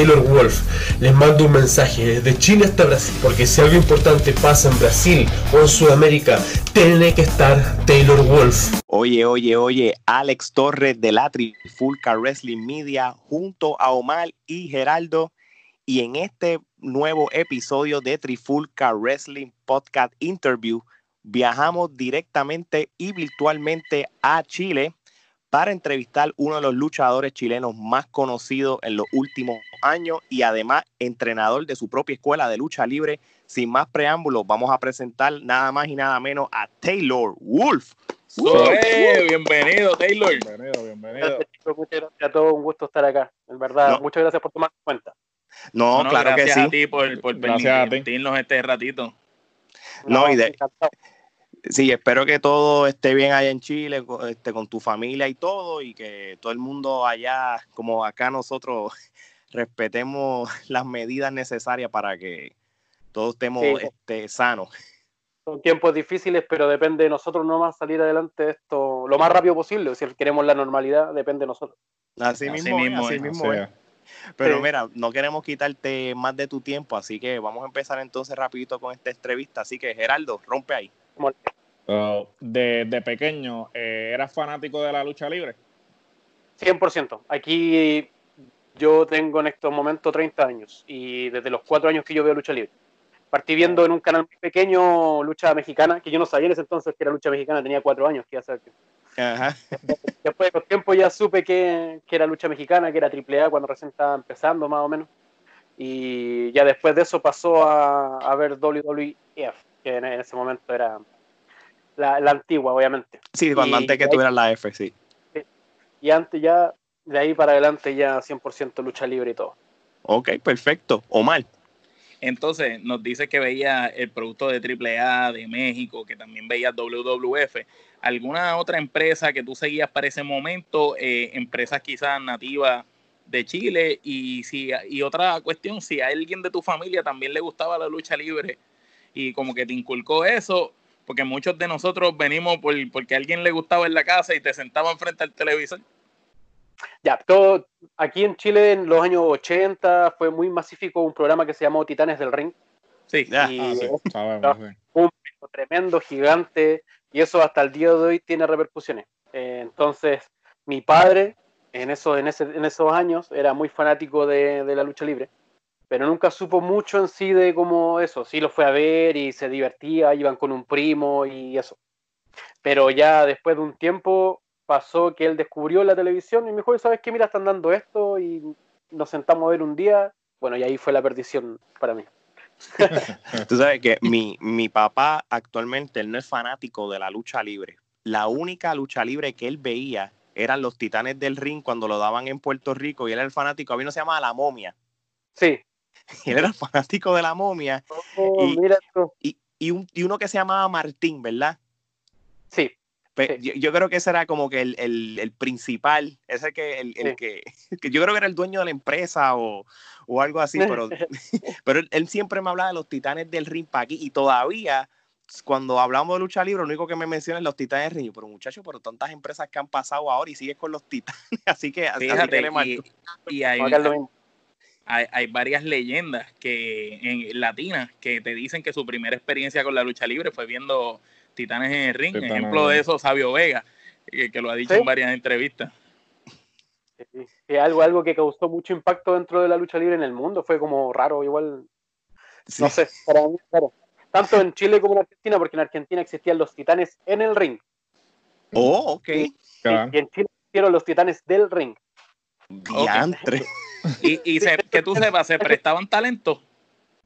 Taylor Wolf. Les mando un mensaje desde Chile hasta Brasil, porque si algo importante pasa en Brasil o en Sudamérica, tiene que estar Taylor Wolf. Oye, oye, oye, Alex Torres de la Trifulca Wrestling Media junto a Omar y Geraldo. Y en este nuevo episodio de Trifulca Wrestling Podcast Interview, viajamos directamente y virtualmente a Chile para entrevistar uno de los luchadores chilenos más conocidos en los últimos años y además entrenador de su propia escuela de lucha libre. Sin más preámbulos, vamos a presentar nada más y nada menos a Taylor Wolf. bienvenido, Taylor. Bienvenido, bienvenido. Muchas gracias a todos, un gusto estar acá. En verdad, muchas gracias por tomar cuenta. No, claro que sí. a ti por, por permitirnos este ratito. No, y de, Sí, espero que todo esté bien allá en Chile, este, con tu familia y todo, y que todo el mundo allá, como acá nosotros, respetemos las medidas necesarias para que todos estemos este, sanos. Son tiempos difíciles, pero depende de nosotros nomás salir adelante de esto lo más rápido posible. Si queremos la normalidad, depende de nosotros. Así, mismo, así mismo, Pero mira, no queremos quitarte más de tu tiempo, así que vamos a empezar entonces rapidito con esta entrevista. Así que Geraldo, rompe ahí de, pequeño, eh, ¿eras fanático de la lucha libre? 100%. Aquí yo tengo en estos momentos 30 años y desde los 4 años que yo veo lucha libre. Partí viendo en un canal muy pequeño lucha mexicana, que yo no sabía en ese entonces que era lucha mexicana, tenía 4 años, que Ajá. Después de los tiempos ya supe que, era lucha mexicana, que era AAA cuando recién estaba empezando más o menos. Y ya después de eso pasó a, a ver WWF, que en ese momento era la, antigua, obviamente. Sí, cuando antes que tuvieras la F, sí. Y antes ya, de ahí para adelante ya 100% lucha libre y todo. Ok, perfecto. Omar. Entonces, nos dice que veía el producto de AAA de México, que también veía WWF. ¿Alguna otra empresa que tú seguías para ese momento? Eh, empresas quizás nativas de Chile. Y, si, y otra cuestión, si a alguien de tu familia también le gustaba la lucha libre y como que te inculcó eso, porque muchos de nosotros venimos por, porque a alguien le gustaba en la casa y te sentaban frente al televisor. Ya, todo, aquí en Chile en los años 80 fue muy masífico un programa que se llamó Titanes del Ring. Sí, ah, un tremendo, gigante, y eso hasta el día de hoy tiene repercusiones. Eh, entonces, mi padre en, eso, en, ese, en esos años era muy fanático de, de la lucha libre pero nunca supo mucho en sí de cómo eso. Sí lo fue a ver y se divertía, iban con un primo y eso. Pero ya después de un tiempo pasó que él descubrió la televisión y me dijo, ¿sabes qué? Mira, están dando esto y nos sentamos a ver un día. Bueno, y ahí fue la perdición para mí. Tú sabes que mi, mi papá actualmente, él no es fanático de la lucha libre. La única lucha libre que él veía eran los Titanes del Ring cuando lo daban en Puerto Rico y él era el fanático. A mí no se llama La Momia. Sí, él era fanático de la momia. Oh, y, mira y, y, uno que se llamaba Martín, ¿verdad? Sí. Yo, creo que ese era como que el, el, el principal, ese que, el, el que, que, yo creo que era el dueño de la empresa o, o algo así, pero, pero él, siempre me hablaba de los titanes del ring aquí y todavía cuando hablamos de lucha libre, lo único que me menciona es los titanes del ring. Pero muchachos, pero tantas empresas que han pasado ahora y sigues con los titanes, así que, Fíjate, y, y, hay, hay, varias leyendas que en latinas que te dicen que su primera experiencia con la lucha libre fue viendo Titanes en el ring. Ejemplo de eso, Sabio Vega, que, lo ha dicho en varias entrevistas. Sí, algo, algo que causó mucho impacto dentro de la lucha libre en el mundo. Fue como raro, igual. No sé, para mí, claro. Tanto en Chile como en Argentina, porque en Argentina existían los titanes en el ring. Oh, ok. Y, en Chile existieron los titanes del ring. Diantre. Y, y que tú sepas, ¿se prestaban talento?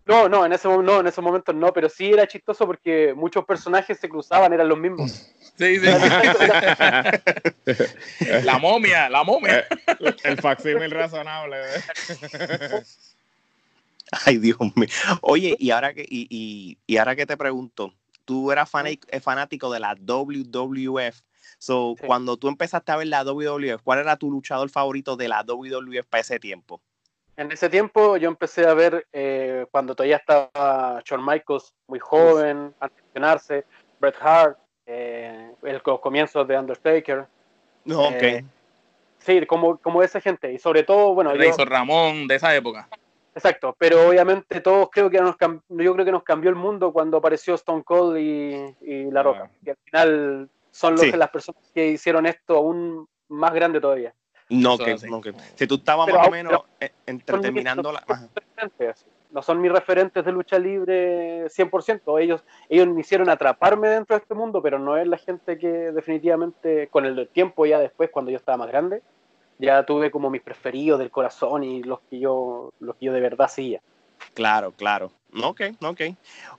No, no en, ese, no, en esos momentos no, pero sí era chistoso porque muchos personajes se cruzaban, eran los mismos. Sí, sí. la momia, la momia. El, el facsímil razonable. Ay, Dios mío. Oye, y ahora que, y, y, y ahora que te pregunto, tú eras fanático de la WWF. So, cuando tú empezaste a ver la WWF, ¿cuál era tu luchador favorito de la WWF para ese tiempo? En ese tiempo yo empecé a ver eh, cuando todavía estaba Shawn Michaels muy joven, antes de mencionarse, Bret Hart, eh, el, los comienzos de Undertaker. No, ok. Eh, sí, como, como esa gente. Y sobre todo, bueno. Yo, hizo Ramón de esa época. Exacto, pero obviamente todos creo que nos yo creo que nos cambió el mundo cuando apareció Stone Cold y, La Roca. Y al final son los, las personas que hicieron esto aún más grande todavía. No, que, no que, si tú estabas más o menos eh, terminando la... No son mis referentes de lucha libre 100%. Ellos, ellos me hicieron atraparme dentro de este mundo, pero no es la gente que definitivamente, con el tiempo ya después, cuando yo estaba más grande, ya tuve como mis preferidos del corazón y los que yo, los que yo de verdad seguía. Claro, claro. Ok, ok.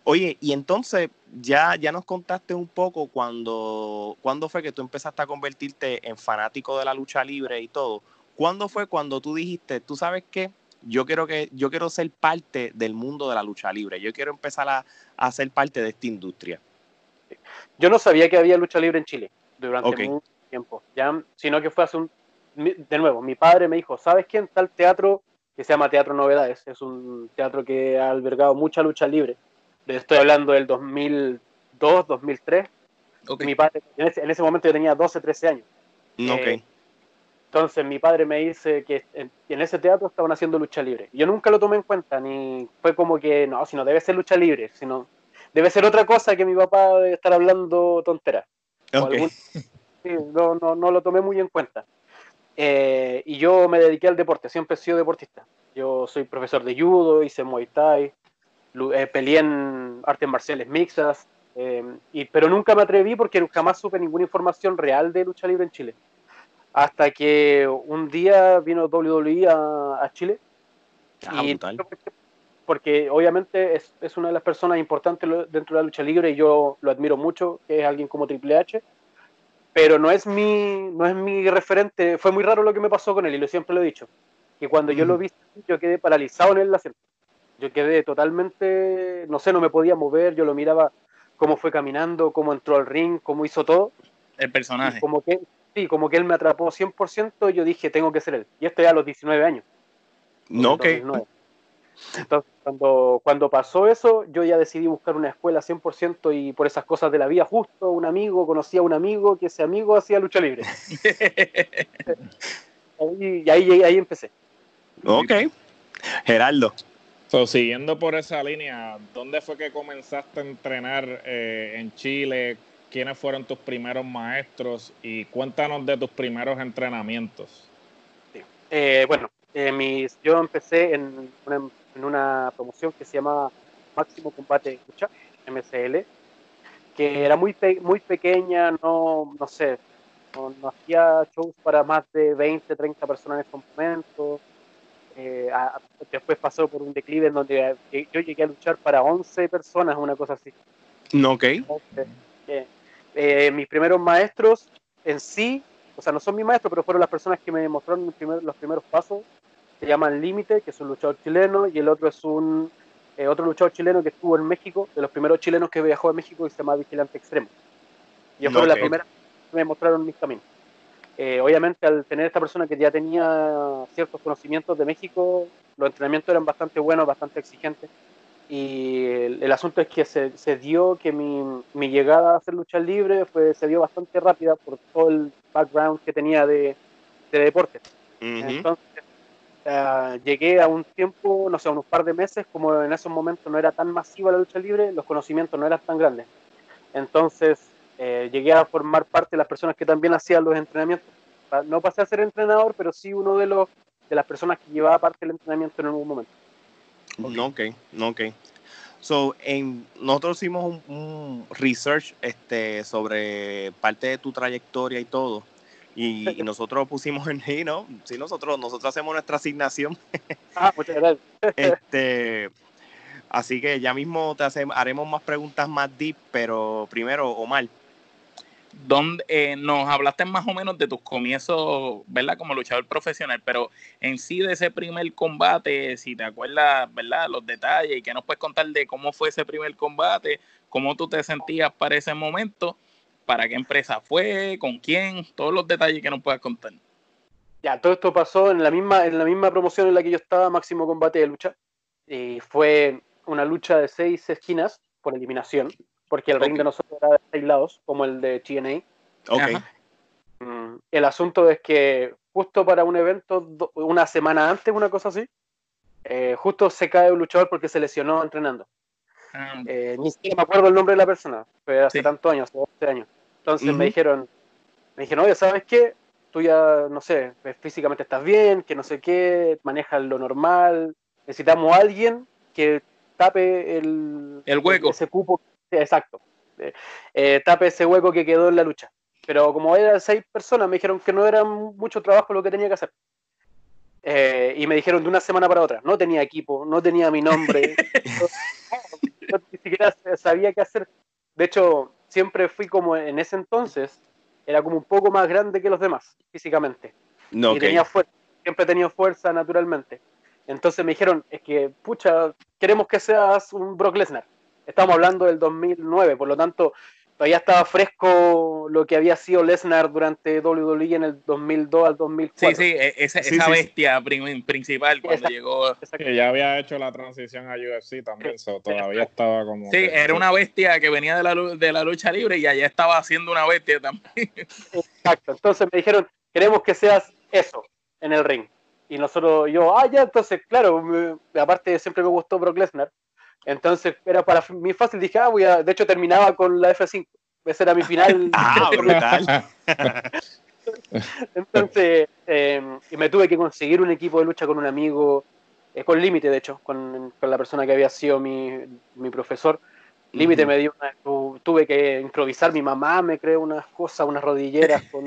Oye, y entonces ya, ya nos contaste un poco cuando, cuándo fue que tú empezaste a convertirte en fanático de la lucha libre y todo. ¿Cuándo fue cuando tú dijiste, tú sabes qué? Yo quiero que, yo quiero ser parte del mundo de la lucha libre. Yo quiero empezar a, a ser parte de esta industria. Yo no sabía que había lucha libre en Chile durante mucho tiempo, ya, sino que fue hace un, de nuevo, mi padre me dijo, ¿sabes quién? Tal teatro que se llama Teatro Novedades. Es un teatro que ha albergado mucha lucha libre. Estoy hablando del 2002, 2003. Mi padre, en ese, momento yo tenía 12, 13 años. Eh, entonces mi padre me dice que en, ese teatro estaban haciendo lucha libre. Yo nunca lo tomé en cuenta, ni fue como que, no, si no debe ser lucha libre, sino debe ser otra cosa que mi papá debe estar hablando tontera. no, no, no lo tomé muy en cuenta. Eh, y yo me dediqué al deporte, siempre he sido deportista. Yo soy profesor de judo, hice muay thai, eh, peleé en artes marciales mixtas, eh, y, pero nunca me atreví porque jamás supe ninguna información real de lucha libre en Chile. Hasta que un día vino WWE a, Chile. Ah, y porque obviamente es, es, una de las personas importantes dentro de la lucha libre y yo lo admiro mucho, que es alguien como Triple H pero no es mi no es mi referente. Fue muy raro lo que me pasó con él y lo siempre lo he dicho, que cuando yo lo mm. vi yo quedé paralizado en el asiento. Yo quedé totalmente, no sé, no me podía mover, yo lo miraba cómo fue caminando, cómo entró al ring, cómo hizo todo. El personaje. como que sí, como que él me atrapó 100%, yo dije, tengo que ser él. Y esto ya a los 19 años. No, que entonces, cuando, cuando pasó eso, yo ya decidí buscar una escuela 100% y por esas cosas de la vida, justo un amigo, conocí a un amigo que ese amigo hacía lucha libre. y ahí, ahí empecé. Ok. Geraldo. siguiendo por esa línea, ¿dónde fue que comenzaste a entrenar eh, en Chile? ¿Quiénes fueron tus primeros maestros? Y cuéntanos de tus primeros entrenamientos. Eh, bueno, eh, mis, yo empecé en una en una promoción que se llama Máximo Combate Lucha, MCL, que era muy, muy pequeña, no, no sé, no, hacía shows para más de 20, 30 personas en ese momento. Eh, después pasó por un declive en donde yo llegué a luchar para 11 personas, una cosa así. Ok. Eh, eh, mis primeros maestros en sí, o sea, no son mis maestros, pero fueron las personas que me mostraron los primeros pasos se llaman Límite, que es un luchador chileno, y el otro es un eh, otro luchador chileno que estuvo en México, de los primeros chilenos que viajó a México y se llama Vigilante Extremo. Y fue la primera que me mostraron mis caminos. Eh, obviamente, al tener esta persona que ya tenía ciertos conocimientos de México, los entrenamientos eran bastante buenos, bastante exigentes. Y el, asunto es que se, se dio que mi, mi, llegada a hacer lucha libre fue, se dio bastante rápida por todo el background que tenía de, de deporte. Entonces, llegué a un tiempo, no sé, unos par de meses, como en esos momentos no era tan masiva la lucha libre, los conocimientos no eran tan grandes. Entonces eh, llegué a formar parte de las personas que también hacían los entrenamientos. No pasé a ser entrenador, pero sí uno de los de las personas que llevaba parte del entrenamiento en algún momento. No, ok, no, ok. So, en, nosotros hicimos un, research este, sobre parte de tu trayectoria y todo. Y, nosotros pusimos en sí, ¿no? Sí, nosotros, nosotros hacemos nuestra asignación. Ah, muchas gracias. este, así que ya mismo te haremos más preguntas más deep, pero primero, Omar. Donde, eh, nos hablaste más o menos de tus comienzos, ¿verdad? Como luchador profesional, pero en sí de ese primer combate, si te acuerdas, ¿verdad? Los detalles y que nos puedes contar de cómo fue ese primer combate, cómo tú te sentías para ese momento para qué empresa fue, con quién, todos los detalles que nos puedas contar. Ya, todo esto pasó en la misma, en la misma promoción en la que yo estaba, Máximo Combate de Lucha. Y fue una lucha de seis esquinas por eliminación, porque el ring de nosotros era de seis lados, como el de TNA. Okay. Mm, el asunto es que justo para un evento, una semana antes, una cosa así, eh, justo se cae un luchador porque se lesionó entrenando. Ah. Eh, ni siquiera me acuerdo el nombre de la persona, pero hace tantos años, hace 12 años. Entonces me dijeron, me dijeron, oye, ¿sabes qué? Tú ya, no sé, físicamente estás bien, que no sé qué, manejas lo normal, necesitamos a alguien que tape el, el hueco. Ese cupo, exacto. Eh, tape ese hueco que quedó en la lucha. Pero como eran seis personas, me dijeron que no era mucho trabajo lo que tenía que hacer. Eh, y me dijeron de una semana para otra. No tenía equipo, no tenía mi nombre. siquiera sabía qué hacer. De hecho, siempre fui como en ese entonces, era como un poco más grande que los demás, físicamente. No, y tenía fuerza, siempre he tenido fuerza naturalmente. Entonces me dijeron, es que, pucha, queremos que seas un Brock Lesnar. Estamos hablando del 2009, por lo tanto, todavía estaba fresco lo que había sido Lesnar durante WWE en el 2002 al 2004. Sí, sí, esa, esa bestia principal cuando llegó. Que ya había hecho la transición a UFC también, todavía estaba como. Sí, era una bestia que venía de la, de la lucha libre y allá estaba haciendo una bestia también. Exacto, entonces me dijeron, queremos que seas eso en el ring. Y nosotros, yo, ah, ya, entonces, claro, aparte siempre me gustó Brock Lesnar. Entonces era para mí fácil, dije, ah, voy a, de hecho terminaba con la F5, ese era mi final. ah, brutal. Entonces, eh, me tuve que conseguir un equipo de lucha con un amigo, eh, con Límite, de hecho, con, con, la persona que había sido mi, mi profesor. Límite me dio, tuve que improvisar, mi mamá me creó unas cosas, unas rodilleras. Con,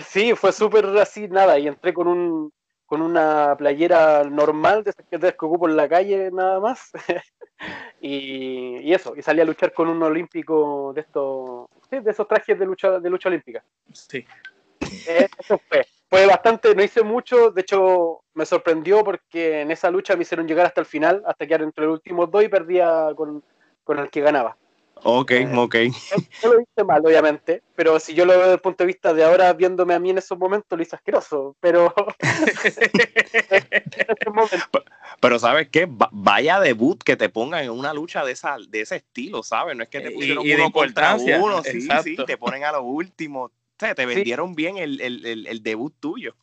sí, fue súper así, nada, y entré con un, con una playera normal de esas que ocupo en la calle nada más. y, eso, y salí a luchar con un olímpico de estos, de esos trajes de lucha, de lucha olímpica. Sí. Eh, eso fue. Fue bastante, no hice mucho, de hecho me sorprendió porque en esa lucha me hicieron llegar hasta el final, hasta quedar entre los últimos dos y perdía con, con el que ganaba. Ok, eh, ok. No lo hice mal, obviamente, pero si yo lo veo desde el punto de vista de ahora, viéndome a mí en esos momentos, lo hice asqueroso, pero... pero ¿sabes qué? Vaya debut que te pongan en una lucha de, esa, de ese estilo, ¿sabes? No es que te pusieron uno contra uno, sí, sí, te ponen a lo último. O sea, te vendieron bien el, el, el debut tuyo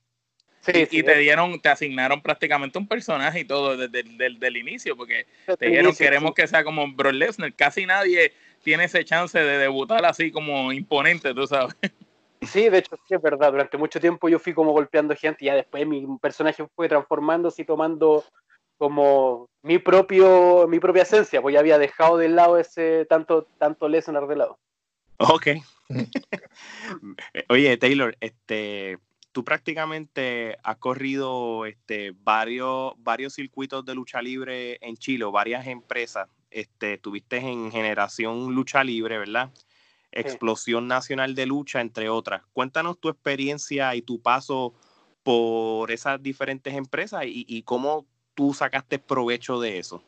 y, te dieron, te asignaron prácticamente un personaje y todo desde, el inicio, porque te dijeron queremos que sea como Brock Lesnar. Casi nadie tiene ese chance de debutar así como imponente, tú sabes. Sí, de hecho sí es verdad. Durante mucho tiempo yo fui como golpeando gente y ya después mi personaje fue transformándose y tomando como mi propio, mi propia esencia, pues ya había dejado de lado ese tanto, tanto Lesnar de lado. Ok. Oye, Taylor, este, tú prácticamente has corrido este, varios, varios circuitos de lucha libre en Chile, varias empresas. Este, estuviste en Generación Lucha Libre, ¿verdad? Explosión Nacional de Lucha, entre otras. Cuéntanos tu experiencia y tu paso por esas diferentes empresas y, cómo tú sacaste provecho de eso.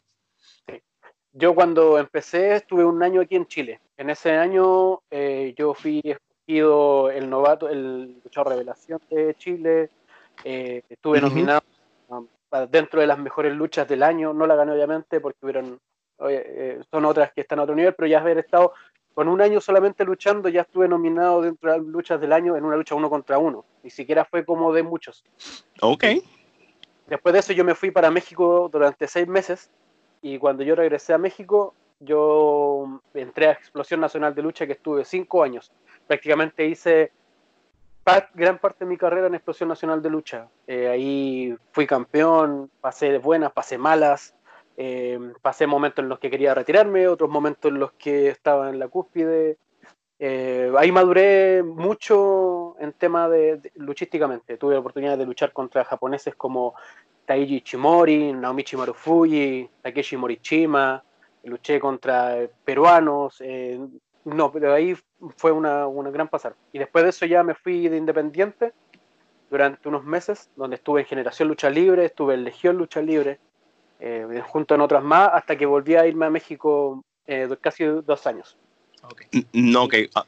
Yo cuando empecé estuve un año aquí en Chile. En ese año eh, yo fui sido el novato, el luchador revelación de Chile. Eh, estuve nominado dentro de las mejores luchas del año. No la gané, obviamente, porque hubieron, eh, son otras que están a otro nivel, pero ya haber estado con un año solamente luchando, ya estuve nominado dentro de las luchas del año en una lucha uno contra uno. Ni siquiera fue como de muchos. Ok. Después de eso, yo me fui para México durante seis meses. Y cuando yo regresé a México, yo entré a Explosión Nacional de Lucha, que estuve cinco años prácticamente hice gran parte de mi carrera en Explosión Nacional de Lucha. Eh, ahí fui campeón, pasé buenas, pasé malas, eh, pasé momentos en los que quería retirarme, otros momentos en los que estaba en la cúspide. Eh, ahí maduré mucho en tema de, luchísticamente. Tuve la oportunidad de luchar contra japoneses como Taiji Chimori, Naomichi Marufuji, Takeshi Morichima. Luché contra peruanos, no, pero ahí fue una, gran pasar. Y después de eso ya me fui de independiente durante unos meses, donde estuve en Generación Lucha Libre, estuve en Legión Lucha Libre, eh, junto en otras más, hasta que volví a irme a México eh, casi dos años. No, ok. Ah,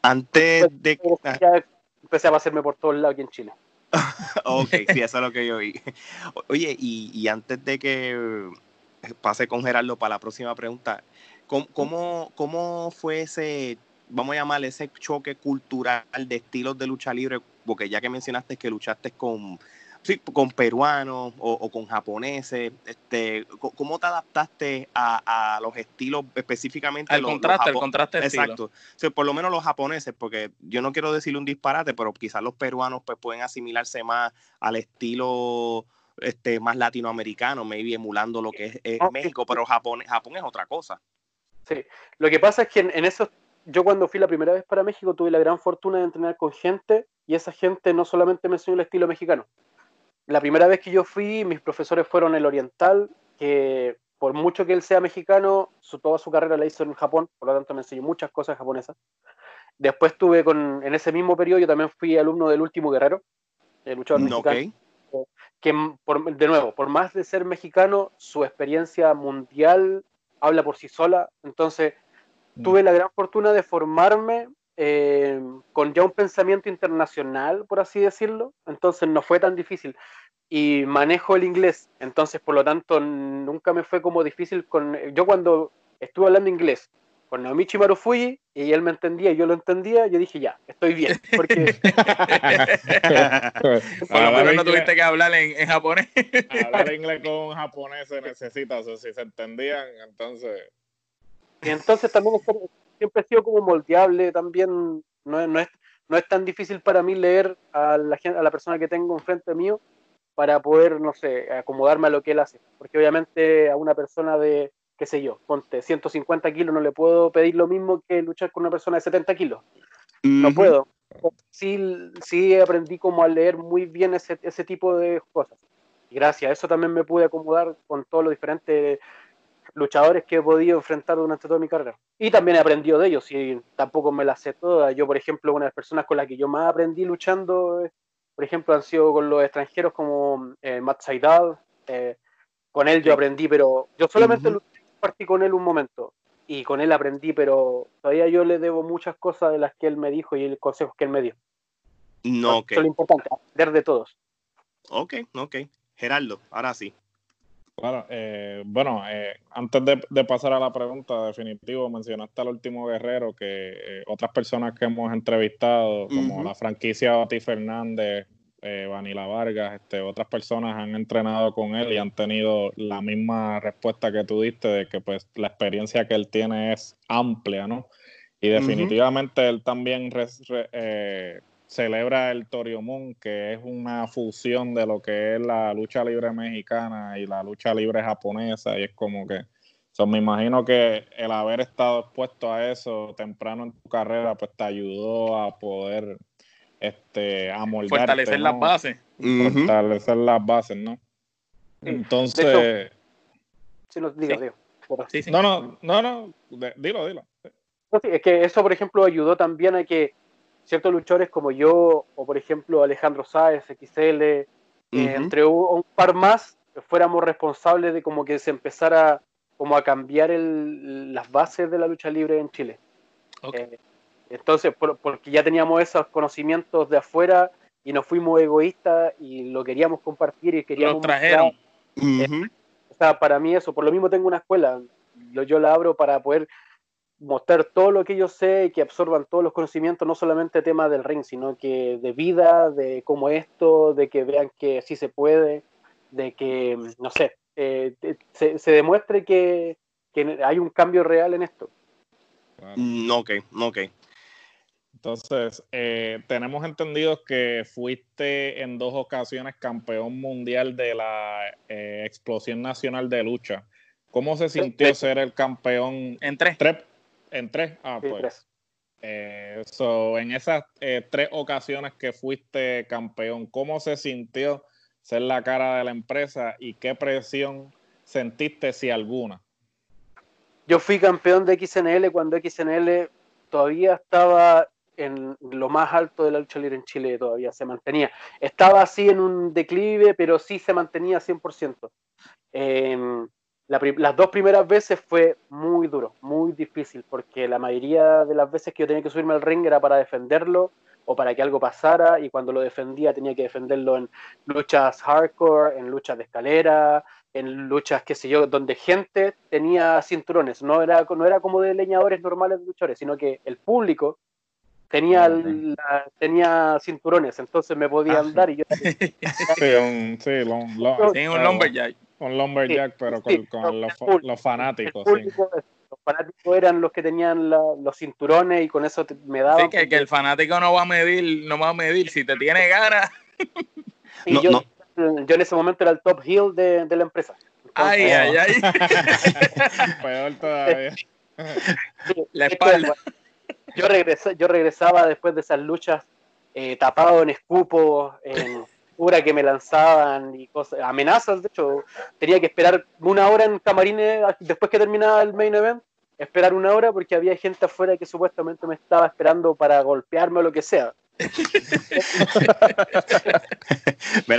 antes de... Ah. Ya empecé a pasarme por todos lados aquí en Chile. ok, sí, eso es lo que yo vi. Oye, y, y antes de que pase con Gerardo para la próxima pregunta, ¿Cómo, cómo, fue ese vamos a llamar ese choque cultural de estilos de lucha libre, porque ya que mencionaste que luchaste con, sí, con peruanos o, con japoneses, este, ¿cómo te adaptaste a, los estilos específicamente? Al contraste, el contraste Exacto. por lo menos los japoneses, porque yo no quiero decirle un disparate, pero quizás los peruanos pues, pueden asimilarse más al estilo este, más latinoamericano, maybe emulando lo que es, México, pero Japón, Japón es otra cosa. Sí, lo que pasa es que en, en esos yo cuando fui la primera vez para México tuve la gran fortuna de entrenar con gente y esa gente no solamente me enseñó el estilo mexicano, la primera vez que yo fui, mis profesores fueron el oriental, que por mucho que él sea mexicano, su, toda su carrera la hizo en Japón, por lo tanto me enseñó muchas cosas japonesas. Después tuve con, en ese mismo periodo, yo también fui alumno del último guerrero, el luchador mexicano. Que, de nuevo, por más de ser mexicano, su experiencia mundial habla por sí sola. Entonces, mm. tuve la gran fortuna de formarme eh, con ya un pensamiento internacional, por así decirlo, entonces no fue tan difícil. Y manejo el inglés, entonces por lo tanto nunca me fue como difícil con... Yo cuando estuve hablando inglés con Naomichi Marufuji y él me entendía y yo lo entendía, yo dije ya, estoy bien. Porque... por lo menos no tuviste que hablar en, japonés. hablar inglés con japonés se necesita, o si se entendían, entonces... Y entonces también siempre he sido como moldeable también. No, no, es, no es tan difícil para mí leer a la, a la persona que tengo enfrente mío para poder, no sé, acomodarme a lo que él hace. Porque obviamente a una persona de, qué sé yo, ponte 150 kilos, no le puedo pedir lo mismo que luchar con una persona de 70 kilos. No puedo. Sí, sí aprendí como a leer muy bien ese, ese tipo de cosas. Y gracias a eso también me pude acomodar con todos los diferentes luchadores que he podido enfrentar durante toda mi carrera. Y también he aprendido de ellos, y tampoco me las sé todas. Yo, por ejemplo, una de las personas con las que yo más aprendí luchando, por ejemplo, han sido con los extranjeros como eh, Matt Saidal. Eh, con él yo aprendí, pero yo solamente partí con él un momento. Y con él aprendí, pero todavía yo le debo muchas cosas de las que él me dijo y los consejos que él me dio. No, ok. Eso es lo importante, aprender de todos. Ok, ok. Gerardo, ahora sí. Claro, eh, bueno, eh, antes de, pasar a la pregunta, definitivo, mencionaste al último guerrero que eh, otras personas que hemos entrevistado, como la franquicia Bati Fernández, Vanila Vargas, este, otras personas han entrenado con él y han tenido la misma respuesta que tú diste de que pues la experiencia que él tiene es amplia, ¿no? Y definitivamente él también celebra el Toriomón, que es una fusión de lo que es la lucha libre mexicana y la lucha libre japonesa, y es como que, me imagino que el haber estado expuesto a eso temprano en tu carrera, pues te ayudó a poder este, amoldarte. Fortalecer las bases. Fortalecer las bases, ¿no? Entonces... no, digo, digo. no, no, no, no, dilo, dilo. es que eso, por ejemplo, ayudó también a que ciertos luchadores como yo, o por ejemplo Alejandro Sáez, XL, eh, entre un, par más, fuéramos responsables de como que se empezara como a cambiar el, las bases de la lucha libre en Chile. Eh, entonces, porque ya teníamos esos conocimientos de afuera y nos fuimos egoístas y lo queríamos compartir y queríamos... Lo trajeron. O sea, para mí eso, por lo mismo tengo una escuela, yo la abro para poder mostrar todo lo que yo sé y que absorban todos los conocimientos, no solamente temas del ring, sino que de vida, de cómo esto, de que vean que sí se puede, de que, no sé, eh, se, demuestre que, hay un cambio real en esto. Mm, ok, ok. Entonces, eh, tenemos entendido que fuiste en dos ocasiones campeón mundial de la eh, Explosión Nacional de Lucha. ¿Cómo se sintió ser el campeón? En tres. En tres. Ah, pues. Eh, en esas tres ocasiones que fuiste campeón, ¿cómo se sintió ser la cara de la empresa y qué presión sentiste, si alguna? Yo fui campeón de XNL cuando XNL todavía estaba en lo más alto de la lucha libre en Chile, todavía se mantenía. Estaba así en un declive, pero sí se mantenía 100% las dos primeras veces fue muy duro, muy difícil, porque la mayoría de las veces que yo tenía que subirme al ring era para defenderlo o para que algo pasara, y cuando lo defendía tenía que defenderlo en luchas hardcore, en luchas de escalera, en luchas, qué sé yo, donde gente tenía cinturones, no era, no era como de leñadores normales de luchadores, sino que el público tenía, tenía cinturones, entonces me podían ah, dar y yo... sí, un, sí, un lumberjack. Un lumberjack, pero con, los, fanáticos. Los fanáticos eran los que tenían los cinturones y con eso me daba... Sí, que, el fanático no va a medir, no va a medir si te tiene ganas. yo, yo en ese momento era el top heel de, la empresa. ay, ay, ay. Peor todavía. la espalda yo, yo regresaba después de esas luchas eh, tapado en escupos, en cura que me lanzaban y cosas, amenazas, de hecho, tenía que esperar una hora en camarines después que terminaba el main event, esperar una hora porque había gente afuera que supuestamente me estaba esperando para golpearme o lo que sea. Pues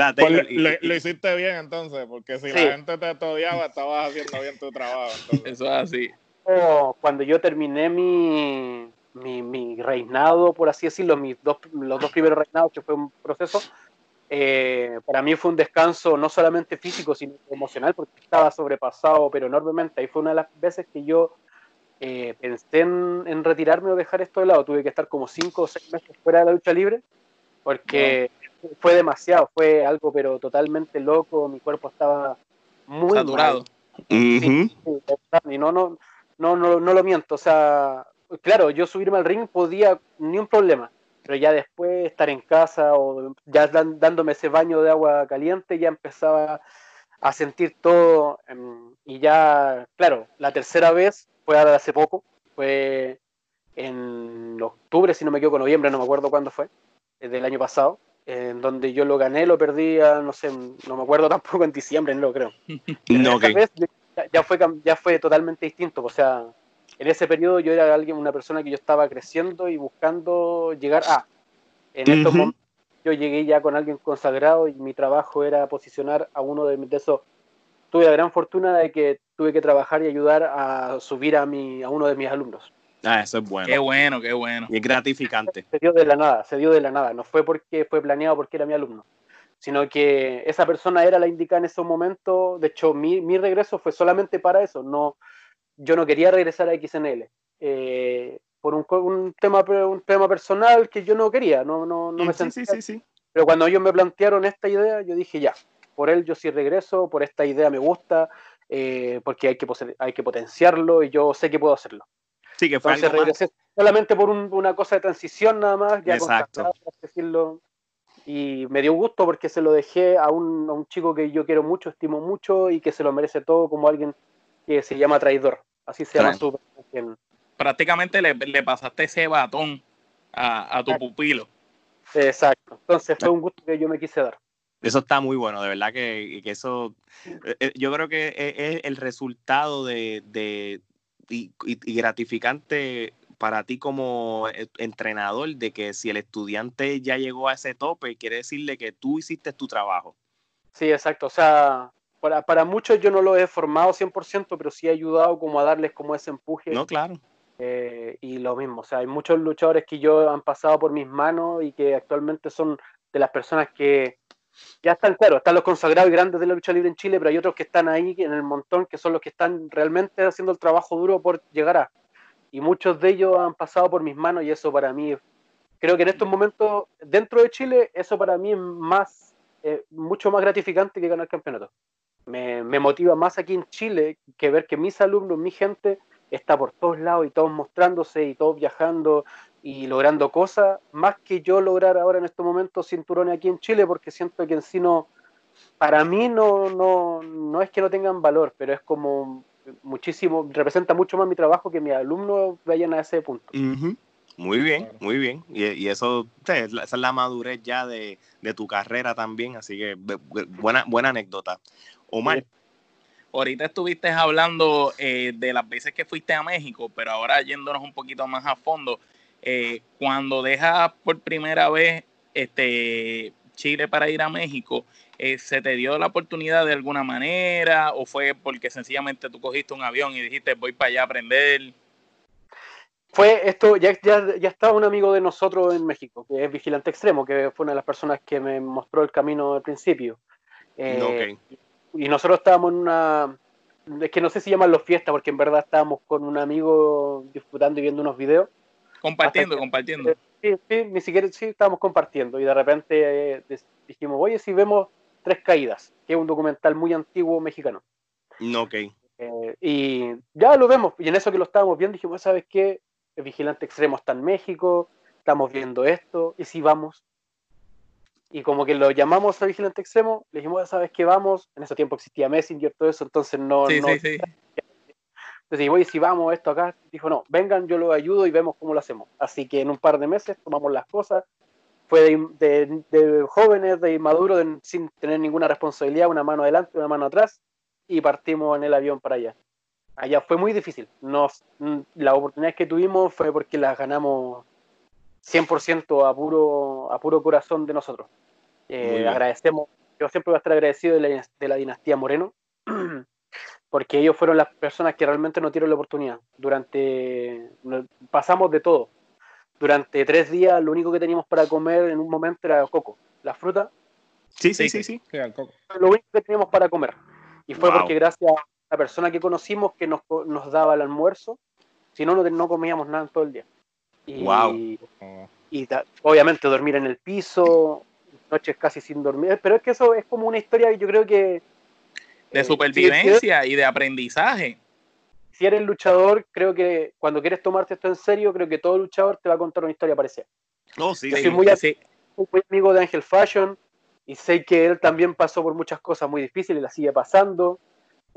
lo, hiciste bien entonces, porque si la gente te odiaba, estabas haciendo bien tu trabajo. Eso es así. cuando yo terminé mi, mi, mi, reinado, por así decirlo, mis dos, los dos primeros reinados, que fue un proceso, eh, para mí fue un descanso no solamente físico, sino emocional, porque estaba sobrepasado, pero enormemente. Ahí fue una de las veces que yo eh, pensé en, retirarme o dejar esto de lado. Tuve que estar como cinco o seis meses fuera de la lucha libre, porque fue demasiado, fue algo pero totalmente loco, mi cuerpo estaba muy saturado. y no, no, no, no, no lo miento, o sea, claro, yo subirme al ring podía, ni un problema, pero ya después estar en casa o ya dándome ese baño de agua caliente, ya empezaba a sentir todo em, y ya, claro, la tercera vez fue hace poco, fue en octubre, si no me equivoco, noviembre, no me acuerdo cuándo fue, eh, del año pasado, en donde yo lo gané, lo perdía, no sé, no me acuerdo tampoco en diciembre, no lo creo. No, vez ya, fue, ya fue totalmente distinto, o sea, en ese periodo yo era alguien, una persona que yo estaba creciendo y buscando llegar a. En estos momentos yo llegué ya con alguien consagrado y mi trabajo era posicionar a uno de, de esos. Tuve la gran fortuna de que tuve que trabajar y ayudar a subir a, mi, a uno de mis alumnos. Ah, eso es bueno. Qué bueno, qué bueno. Y es gratificante. Se dio de la nada, se dio de la nada. No fue porque fue planeado porque era mi alumno, sino que esa persona era la indicada en ese momento. De hecho, mi, mi regreso fue solamente para eso. No, yo no quería regresar a XNL. Eh, por un, un, tema, un tema personal que yo no quería, no, no, no me sí, sentía. Sí, sí, Pero cuando ellos me plantearon esta idea, yo dije ya, por él yo sí regreso, por esta idea me gusta, eh, porque hay que, hay que potenciarlo y yo sé que puedo hacerlo. Sí, que fue Entonces regresé solamente por una cosa de transición nada más, ya Exacto. decirlo. Y me dio gusto porque se lo dejé a un, a un chico que yo quiero mucho, estimo mucho y que se lo merece todo como alguien que se llama traidor. Así se llama su Prácticamente le, pasaste ese batón a, tu pupilo. Exacto. Entonces fue un gusto que yo me quise dar. Eso está muy bueno, de verdad que, eso, eh, eh, yo creo que es el resultado de, de y, gratificante para ti como eh, entrenador de que si el estudiante ya llegó a ese tope, quiere decirle que tú hiciste tu trabajo. Sí, exacto. O sea, para, para muchos yo no lo he formado 100%, pero sí he ayudado como a darles como ese empuje. No, claro. Eh, y lo mismo, o sea, hay muchos luchadores que yo han pasado por mis manos y que actualmente son de las personas que ya están, claro, están los consagrados y grandes de la lucha libre en Chile, pero hay otros que están ahí en el montón, que son los que están realmente haciendo el trabajo duro por llegar a. Y muchos de ellos han pasado por mis manos y eso para mí, creo que en estos momentos, dentro de Chile, eso para mí es más, eh, mucho más gratificante que ganar campeonato me, motiva más aquí en Chile que ver que mis alumnos, mi gente, está por todos lados y todos mostrándose y todos viajando y logrando cosas, más que yo lograr ahora en estos momentos cinturones aquí en Chile, porque siento que en sí no, para mí no, no, no es que no tengan valor, pero es como muchísimo, representa mucho más mi trabajo que mis alumnos vayan a ese punto. Muy bien, muy bien. Y, eso, esa es la madurez ya de, de, tu carrera también, así que buena, buena anécdota. Omar. Ahorita estuviste hablando eh, de las veces que fuiste a México, pero ahora yéndonos un poquito más a fondo, eh, cuando dejas por primera vez este Chile para ir a México, eh, ¿se te dio la oportunidad de alguna manera o fue porque sencillamente tú cogiste un avión y dijiste voy para allá a aprender? Fue esto, ya, ya, ya estaba un amigo de nosotros en México, que es Vigilante Extremo, que fue una de las personas que me mostró el camino al principio. Y nosotros estábamos en una, es que no sé si llaman los fiestas, porque en verdad estábamos con un amigo disfrutando y viendo unos videos. Compartiendo, compartiendo. Sí, sí, ni siquiera sí estábamos compartiendo y de repente eh, dijimos, oye, si vemos Tres Caídas, que es un documental muy antiguo mexicano. No, ok. Eh, y ya lo vemos, y en eso que lo estábamos viendo dijimos, ¿sabes qué? El Vigilante Extremo está en México, estamos viendo esto, y si vamos. Y como que lo llamamos a Vigilante Extremo, le dijimos, ¿sabes qué vamos? En ese tiempo existía Messenger, todo eso, entonces no... Sí, no sí, sí. Entonces, oye, si vamos esto acá, dijo, no, vengan, yo lo ayudo y vemos cómo lo hacemos. Así que en un par de meses tomamos las cosas. Fue de, de- de jóvenes, de inmaduros, de- sin tener ninguna responsabilidad, una mano adelante, una mano atrás, y partimos en el avión para allá. Allá fue muy difícil. Nos, mm, las oportunidades que tuvimos fue porque las ganamos 100% a puro, a puro corazón de nosotros. Eh, agradecemos, yo siempre voy a estar agradecido de la, de la dinastía Moreno, porque ellos fueron las personas que realmente nos dieron la oportunidad. Durante, pasamos de todo. Durante tres días lo único que teníamos para comer en un momento era coco, la fruta, Sí, sí, Sí, sí, sí. Coco. lo único que teníamos para comer. Y fue Wow. porque gracias a la persona que conocimos que nos, nos daba el almuerzo, si no, no, no comíamos nada en todo el día. Y, Wow. Y obviamente dormir en el piso, noches casi sin dormir, pero es que eso es como una historia que yo creo que... De eh, supervivencia y de aprendizaje. Si, eres luchador, creo que cuando quieres tomarte esto en serio, creo que todo luchador te va a contar una historia parecida. No, sí, Yo sí. soy muy sí. Soy muy amigo de Ángel Fashion y sé que él también pasó por muchas cosas muy difíciles, la sigue pasando,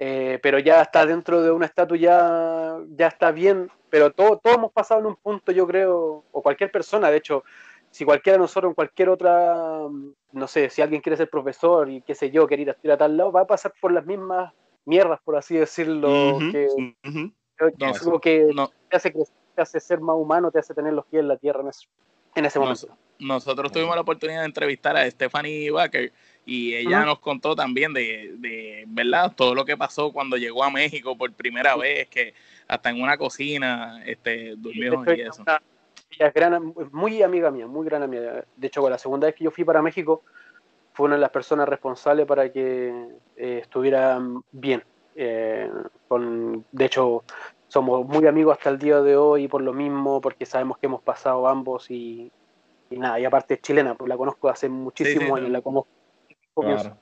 eh, pero ya está dentro de una estatua, ya, ya está bien, pero todo, todos hemos pasado en un punto, yo creo, o cualquier persona, de hecho, si cualquiera de nosotros en cualquier otra, mm, no sé, si alguien quiere ser profesor y qué sé yo, quiere ir a estudiar a tal lado, va a pasar por las mismas mierdas, por así decirlo, Ujú, que, ujú. que No, es algo que No, te hace crecer, te hace ser más humano, te hace tener los pies en la tierra en, eso- en ese momento. nosotros tuvimos la oportunidad de entrevistar a Stephanie Baker y ella nos contó también de, de, ¿verdad? Todo lo que pasó cuando llegó a México por primera vez, que hasta en una cocina este, durmió De y hecho, eso. una- ella es gran, muy amiga mía, muy gran amiga. De hecho, la segunda vez que yo fui para México, fue una de las personas responsables para que eh, estuvieran bien. Eh, con, de hecho, somos muy amigos hasta el día de hoy por lo mismo, porque sabemos que hemos pasado ambos y, y nada, y aparte es chilena, pues la conozco hace muchísimos sí, años, la conozco. Comienzo. claro.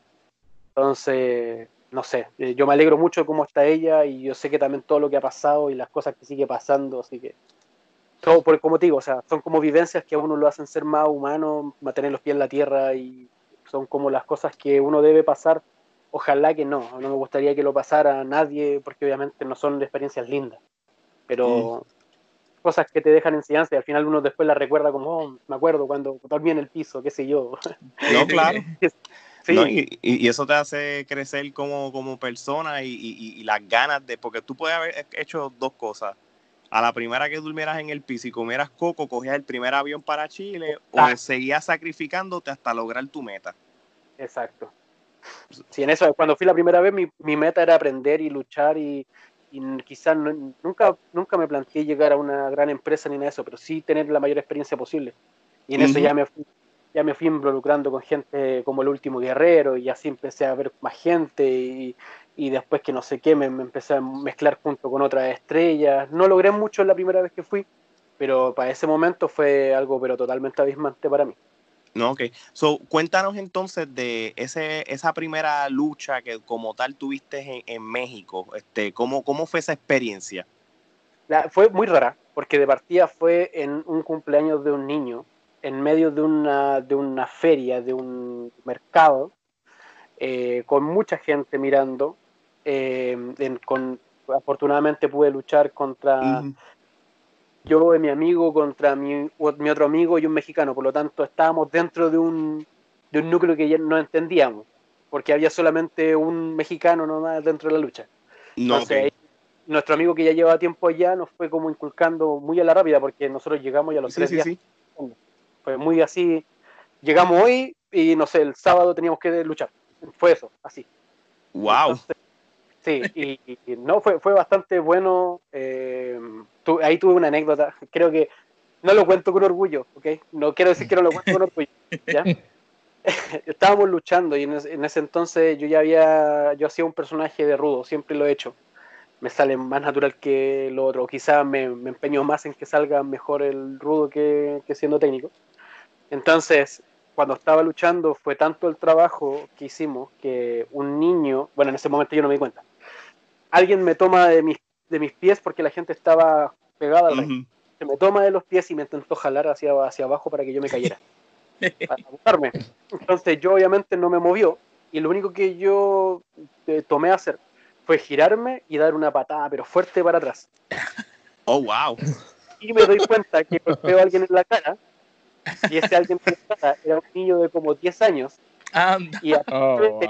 Entonces, no sé, eh, yo me alegro mucho de cómo está ella y yo sé que también todo lo que ha pasado y las cosas que sigue pasando, así que todo por como te digo, o sea, son como vivencias que a uno lo hacen ser más humano, mantener los pies en la tierra y son como las cosas que uno debe pasar. Ojalá que no, no me gustaría que lo pasara a nadie porque obviamente no son experiencias lindas, pero cosas que te dejan enseñanza y al final uno después las recuerda como, oh, me acuerdo cuando dormí en el piso, qué sé yo. No, claro. Sí, No, y, y- y eso te hace crecer como, como persona y, las ganas de, porque tú puedes haber hecho dos cosas. A la primera que durmieras en el piso y comieras coco, cogías el primer avión para Chile o Exacto. seguías sacrificándote hasta lograr tu meta. Exacto. Sí, en eso, cuando fui la primera vez, mi, mi meta era aprender y luchar y, quizás no- nunca, nunca me planteé llegar a una gran empresa ni nada de eso, pero sí tener la mayor experiencia posible. Y en eso ya me, fui, ya me fui involucrando con gente como el último guerrero y así empecé a ver más gente y, y después que no sé qué, me, me empecé a mezclar junto con otras estrellas. No logré mucho la primera vez que fui, pero para ese momento fue algo pero totalmente abismante para mí. No, ok. So, cuéntanos entonces de ese, esa primera lucha que como tal tuviste en, en México. Este, ¿cómo, ¿Cómo fue esa experiencia? La- fue muy rara, porque de partida fue en un cumpleaños de un niño, en medio de una, de una feria, de un mercado, eh, con mucha gente mirando. eh, en- con, afortunadamente pude luchar contra Ujú. yo y mi amigo, contra mi, mi otro amigo y un mexicano. Por lo tanto, estábamos dentro de un, de un núcleo que ya no entendíamos, porque había solamente un mexicano nomás dentro de la lucha. No, Entonces, ok. ahí, nuestro amigo que ya llevaba tiempo allá nos fue como inculcando muy a la rápida, porque nosotros llegamos ya a los Sí, tres sí, días. sí. Fue muy así. Llegamos hoy y no sé, el sábado teníamos que luchar. Fue eso, así. Wow. Entonces, sí, y, y- no, fue, fue bastante bueno. eh, tu- ahí tuve una anécdota. Creo que no lo cuento con orgullo, ¿ok? No quiero decir que no lo cuento con orgullo, ¿ya? estábamos luchando y en ese, entonces yo ya había, yo hacía un personaje de rudo, siempre lo he hecho. Me sale más natural que lo otro, quizás me, empeño más en que salga mejor el rudo que, que siendo técnico. Entonces, cuando estaba luchando, fue tanto el trabajo que hicimos que un niño, bueno, en ese momento yo no me di cuenta, alguien me toma de mis, de mis pies porque la gente estaba pegada al Se me toma de los pies y me intentó jalar hacia, hacia abajo para que yo me cayera. para buscarme. Entonces yo obviamente no me movió y lo único que yo eh, tomé a hacer fue girarme y dar una patada, pero fuerte para atrás. Oh, wow. Y me doy cuenta que veo a alguien en la cara y ese alguien era un niño de como 10 años. Y oh,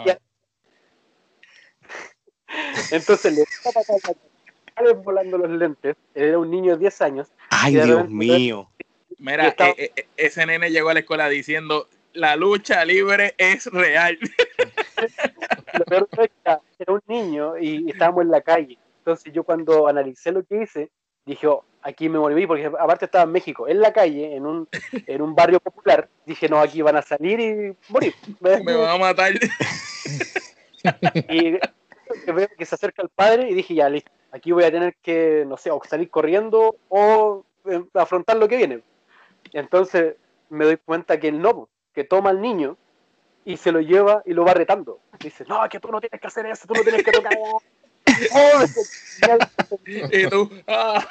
Entonces le estaba volando los lentes. Era un niño de 10 años. Ay, Dios mío. Mira, eh, eh, ese nene llegó a la escuela diciendo, la lucha libre es real. Lo peor es que era un niño y estábamos en la calle. Entonces yo cuando analicé lo que hice, dije, oh, aquí me morí, porque aparte estaba en México, en la calle, en un, en un barrio popular. Dije, no, aquí van a salir y morir. Me van a matar. Y veo que se acerca el padre y dije, ya, listo, aquí voy a tener que, no sé, o salir corriendo o eh, afrontar lo que viene. Entonces me doy cuenta que el no, que toma al niño y se lo lleva y lo va retando. Dice, no, que tú no tienes que hacer eso, tú no tienes que tocar. Y tú, ah.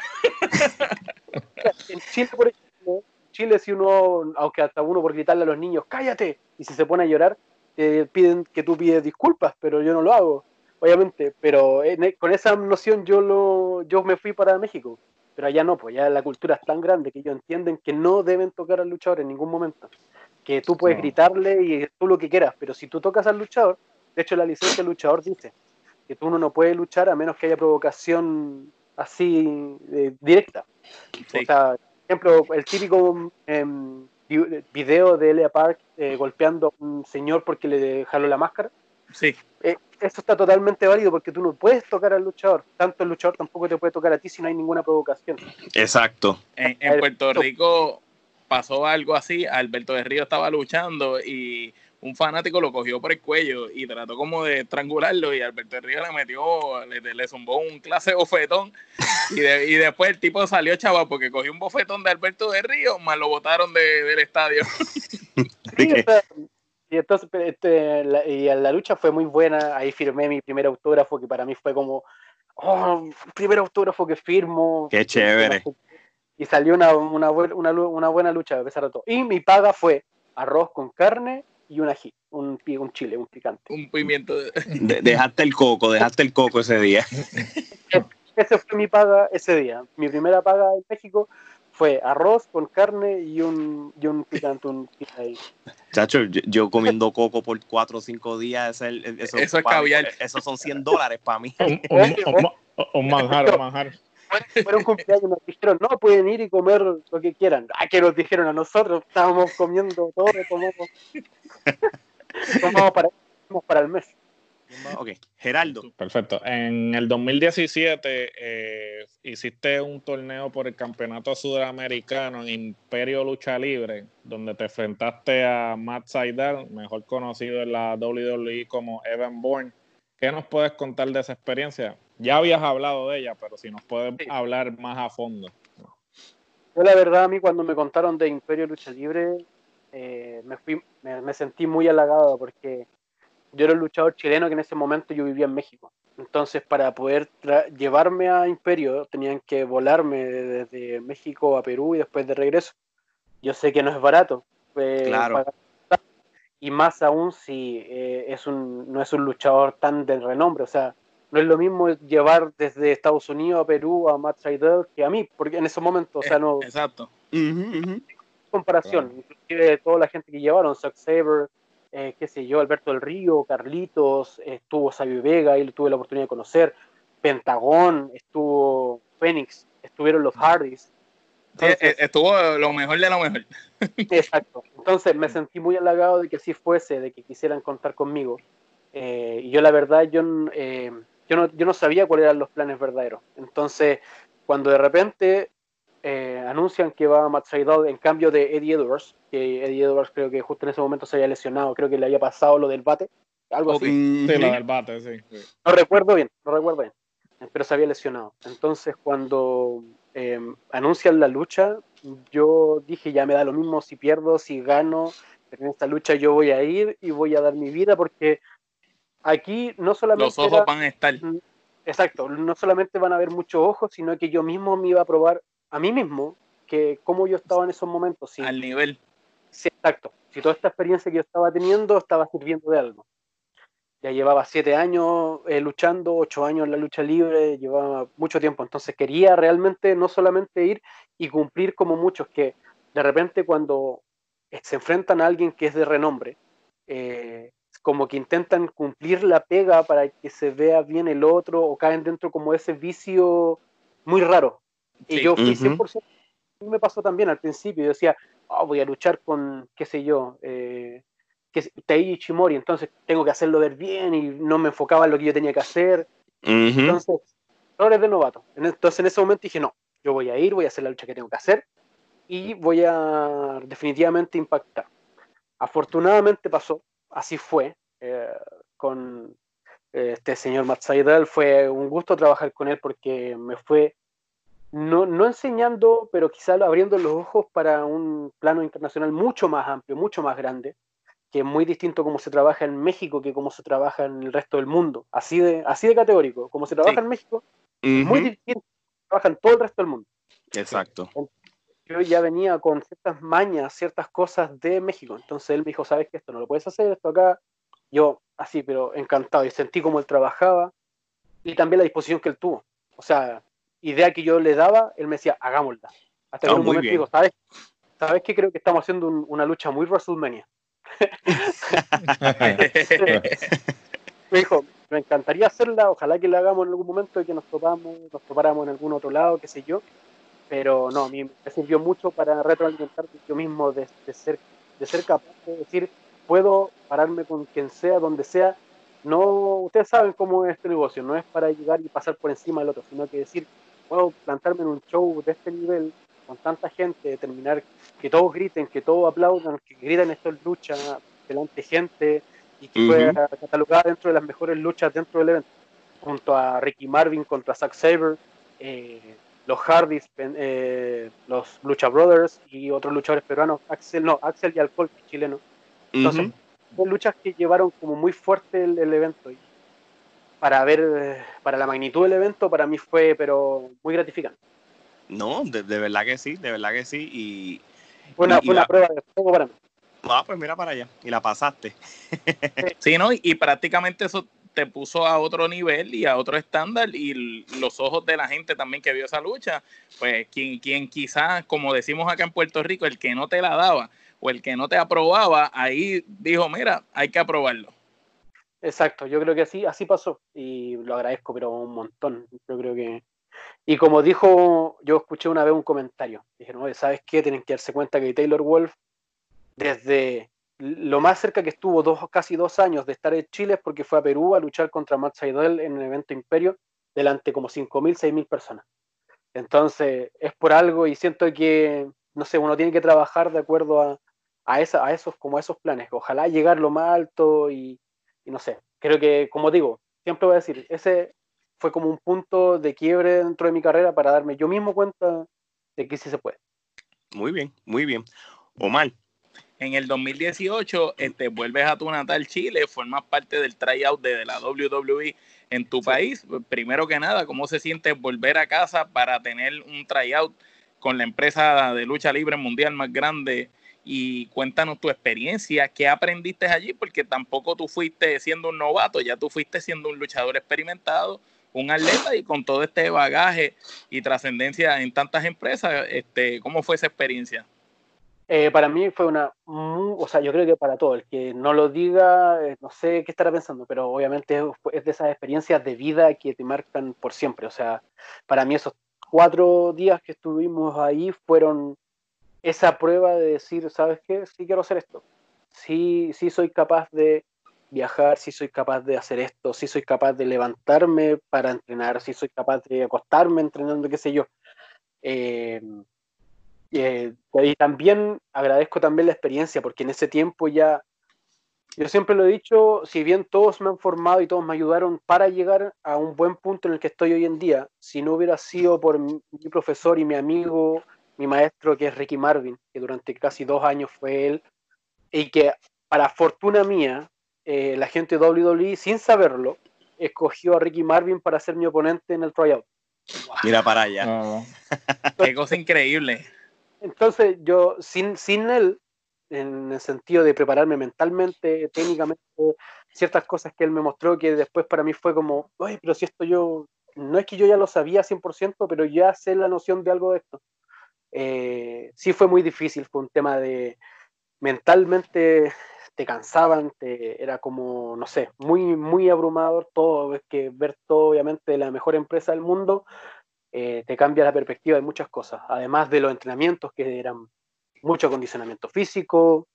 En Chile, por ejemplo, Chile si uno, aunque hasta uno por gritarle a los niños, cállate, y si se pone a llorar, te piden que tú pides disculpas, pero yo no lo hago, obviamente. Pero con esa noción yo lo, yo me fui para México. Pero allá no, pues ya la cultura es tan grande que ellos entienden que no deben tocar al luchador en ningún momento. Que tú puedes gritarle y tú lo que quieras, pero si tú tocas al luchador, de hecho la licencia del luchador dice que tú no, no puedes luchar a menos que haya provocación así eh, directa. O sea, por ejemplo, el típico em, video de Elia Park eh, golpeando a un señor porque le jaló la máscara. Sí. Eh, eso está totalmente válido porque tú no puedes tocar al luchador, tanto el luchador tampoco te puede tocar a ti si no hay ninguna provocación. Exacto. En, Puerto Rico pasó algo así, Alberto de Río estaba luchando y un fanático lo cogió por el cuello y trató como de estrangularlo y Alberto de Río le metió, le, le zumbó un clase bofetón y, y, después el tipo salió chaval porque cogió un bofetón de Alberto de Río, más lo botaron del estadio. Y entonces, este, la, y la lucha fue muy buena. Ahí firmé mi primer autógrafo, que para mí fue como, oh, primer autógrafo que firmo. Qué chévere. Y salió una, una, una, una buena lucha a pesar de todo. Y mi paga fue arroz con carne y un ají, un, un chile, un picante. Un pimiento. dejaste el coco, dejaste el coco ese día. Ese fue mi paga ese día. Mi primera paga en México fue arroz con carne y un, y un picante, un ahí. Chacho, yo, comiendo coco por cuatro o cinco días, eso, es caviar. Esos son 100 dólares para mí. Un, manjar, un manjar. Fueron cumpleaños, nos dijeron, no, pueden ir y comer lo que quieran. Ah, que nos dijeron a nosotros, estábamos comiendo todo, tomamos, tomamos para, para el mes. Ok, Geraldo. Perfecto. En el 2017 eh, hiciste un torneo por el Campeonato Sudamericano en Imperio Lucha Libre, donde te enfrentaste a Matt Seidel, mejor conocido en la WWE como Evan Bourne. ¿Qué nos puedes contar de esa experiencia? Ya habías hablado de ella, pero si nos puedes hablar más a fondo. Yo la verdad, a mí cuando me contaron de Imperio Lucha Libre, eh, me, fui, me sentí muy halagado porque yo era un luchador chileno que en ese momento yo vivía en México. Entonces, para poder llevarme a Imperio, tenían que volarme desde México a Perú y después de regreso. Yo sé que no es barato. Eh, claro. y más aún si eh, es un, no es un luchador tan de renombre. O sea, no es lo mismo llevar desde Estados Unidos a Perú a Matt Seidel que a mí, porque en ese momento, o sea, no. Exacto. Comparación, inclusive toda la gente que llevaron, Zack Saber, eh, qué sé yo, Alberto del Río, Carlitos, estuvo Sabio Vega, ahí tuve la oportunidad de conocer, Pentagón, estuvo Fénix, estuvieron los Hardys. Eh, estuvo lo mejor de lo mejor. exacto. Entonces me sentí muy halagado de que así fuese, de que quisieran contar conmigo. Eh, y yo la verdad, yo, yo, no, yo no sabía cuáles eran los planes verdaderos. Entonces, cuando de repente eh, anuncian que va Matt Seidel en cambio de Eddie Edwards, que Eddie Edwards creo que justo en ese momento se había lesionado, creo que le había pasado lo del bate, algo así. Sí, lo del bate, sí, No recuerdo bien, no recuerdo bien, pero se había lesionado. Entonces cuando eh, anuncian la lucha, yo dije ya me da lo mismo si pierdo, si gano, pero en esta lucha yo voy a ir y voy a dar mi vida porque aquí no solamente... Los ojos van a estar. Exacto, no solamente van a haber muchos ojos, sino que yo mismo me iba a probar a mí mismo que cómo yo estaba en esos momentos. Al nivel. Sí, exacto. Si toda esta experiencia que yo estaba teniendo estaba sirviendo de algo. Ya llevaba siete años eh, luchando, ocho años en la lucha libre, llevaba mucho tiempo. Entonces quería realmente no solamente ir y cumplir como muchos, que de repente cuando se enfrentan a alguien que es de renombre, eh, como que intentan cumplir la pega para que se vea bien el otro o caen dentro como ese vicio muy raro. Y yo fui 100%, me pasó también al principio, yo decía, oh, voy a luchar con, qué sé yo, eh, que Tei Chimori, entonces tengo que hacerlo ver bien y no me enfocaba en lo que yo tenía que hacer. Entonces, errores de novato. Entonces en ese momento dije, no, yo voy a ir, voy a hacer la lucha que tengo que hacer y voy a definitivamente impactar. Afortunadamente pasó, así fue, eh, con eh, este señor Matt Seidel, fue un gusto trabajar con él porque me fue no, no enseñando, pero quizá abriendo los ojos para un plano internacional mucho más amplio, mucho más grande, que es muy distinto como se trabaja en México que como se trabaja en el resto del mundo. Así de, así de categórico. Como se trabaja en México, muy distinto trabaja en todo el resto del mundo. Exacto. Yo ya venía con ciertas mañas, ciertas cosas de México. Entonces él me dijo, ¿sabes qué? Esto no lo puedes hacer, esto acá. Yo, así, pero encantado. Y sentí cómo él trabajaba y también la disposición que él tuvo. O sea, idea que yo le daba, él me decía, hagámosla. Hasta que en un momento digo, ¿sabes? ¿Sabes qué? Creo que estamos haciendo una lucha muy WrestleMania. me dijo, me encantaría hacerla, ojalá que la hagamos en algún momento y que nos topamos, nos topáramos en algún otro lado, qué sé yo. Pero no, a mí me sirvió mucho para retroalimentar yo mismo de, ser, de ser capaz de decir, puedo pararme con quien sea, donde sea. No, ustedes saben cómo es este negocio, no es para llegar y pasar por encima del otro, sino que decir, puedo plantarme en un show de este nivel con tanta gente, determinar que todos griten, que todos aplaudan, que griten esto es lucha delante gente y que fue catalogada dentro de las mejores luchas dentro del evento, junto a Ricky Marvin contra Zack Saber, eh, los Hardys, eh, los Lucha Brothers y otros luchadores peruanos, Axel, no, Axel y Alcohol, chileno. Entonces, son luchas que llevaron como muy fuerte el, el evento y para ver, para la magnitud del evento, para mí fue, pero muy gratificante. No, de, verdad que sí, de verdad que sí. Y, fue una, prueba de fuego para mí. Ah, pues mira para allá, y la pasaste. sí, ¿no? Y, prácticamente eso te puso a otro nivel y a otro estándar y los ojos de la gente también que vio esa lucha, pues quien, quien quizás, como decimos acá en Puerto Rico, el que no te la daba o el que no te aprobaba, ahí dijo, mira, hay que aprobarlo. Exacto, yo creo que así, así pasó y lo agradezco, pero un montón. Yo creo que. Y como dijo, yo escuché una vez un comentario. Dijeron, ¿sabes qué? Tienen que darse cuenta que Taylor Wolf, desde lo más cerca que estuvo, dos, casi dos años de estar en Chile, es porque fue a Perú a luchar contra Matt Seidel en el evento Imperio, delante como 5.000, 6.000 personas. Entonces, es por algo y siento que, no sé, uno tiene que trabajar de acuerdo a, a, esa, a esos, como esos planes. Ojalá llegar lo más alto y no sé, creo que, como digo, siempre voy a decir, ese fue como un punto de quiebre dentro de mi carrera para darme yo mismo cuenta de que sí se puede. Muy bien, muy bien. Omar. En el 2018 este, vuelves a tu natal Chile, formas parte del tryout de, la WWE en tu país. Primero que nada, ¿cómo se siente volver a casa para tener un tryout con la empresa de lucha libre mundial más grande y cuéntanos tu experiencia, qué aprendiste allí, porque tampoco tú fuiste siendo un novato, ya tú fuiste siendo un luchador experimentado, un atleta y con todo este bagaje y trascendencia en tantas empresas, este, ¿cómo fue esa experiencia? Eh, para mí fue una, o sea, yo creo que para todo, el que no lo diga, eh, no sé qué estará pensando, pero obviamente es de esas experiencias de vida que te marcan por siempre, o sea, para mí esos cuatro días que estuvimos ahí fueron esa prueba de decir, ¿sabes qué? Sí quiero hacer esto. Sí, sí soy capaz de viajar, sí soy capaz de hacer esto, sí soy capaz de levantarme para entrenar, sí soy capaz de acostarme entrenando, qué sé yo. Eh, eh, y también agradezco también la experiencia, porque en ese tiempo ya, yo siempre lo he dicho, si bien todos me han formado y todos me ayudaron para llegar a un buen punto en el que estoy hoy en día, si no hubiera sido por mi, profesor y mi amigo, mi maestro, que es Ricky Marvin, que durante casi dos años fue él, y que para fortuna mía, eh, la gente de WWE, sin saberlo, escogió a Ricky Marvin para ser mi oponente en el tryout. Mira para allá. Qué cosa increíble. Entonces, yo, sin, sin él, en el sentido de prepararme mentalmente, técnicamente, ciertas cosas que él me mostró que después para mí fue como, oye, pero si esto yo, no es que yo ya lo sabía 100%, pero ya sé la noción de algo de esto. Eh, sí fue muy difícil, fue un tema de mentalmente te cansaban, te, era como, no sé, muy, muy abrumador todo, es que ver todo obviamente la mejor empresa del mundo, eh, te cambia la perspectiva de muchas cosas, además de los entrenamientos que eran mucho acondicionamiento físico,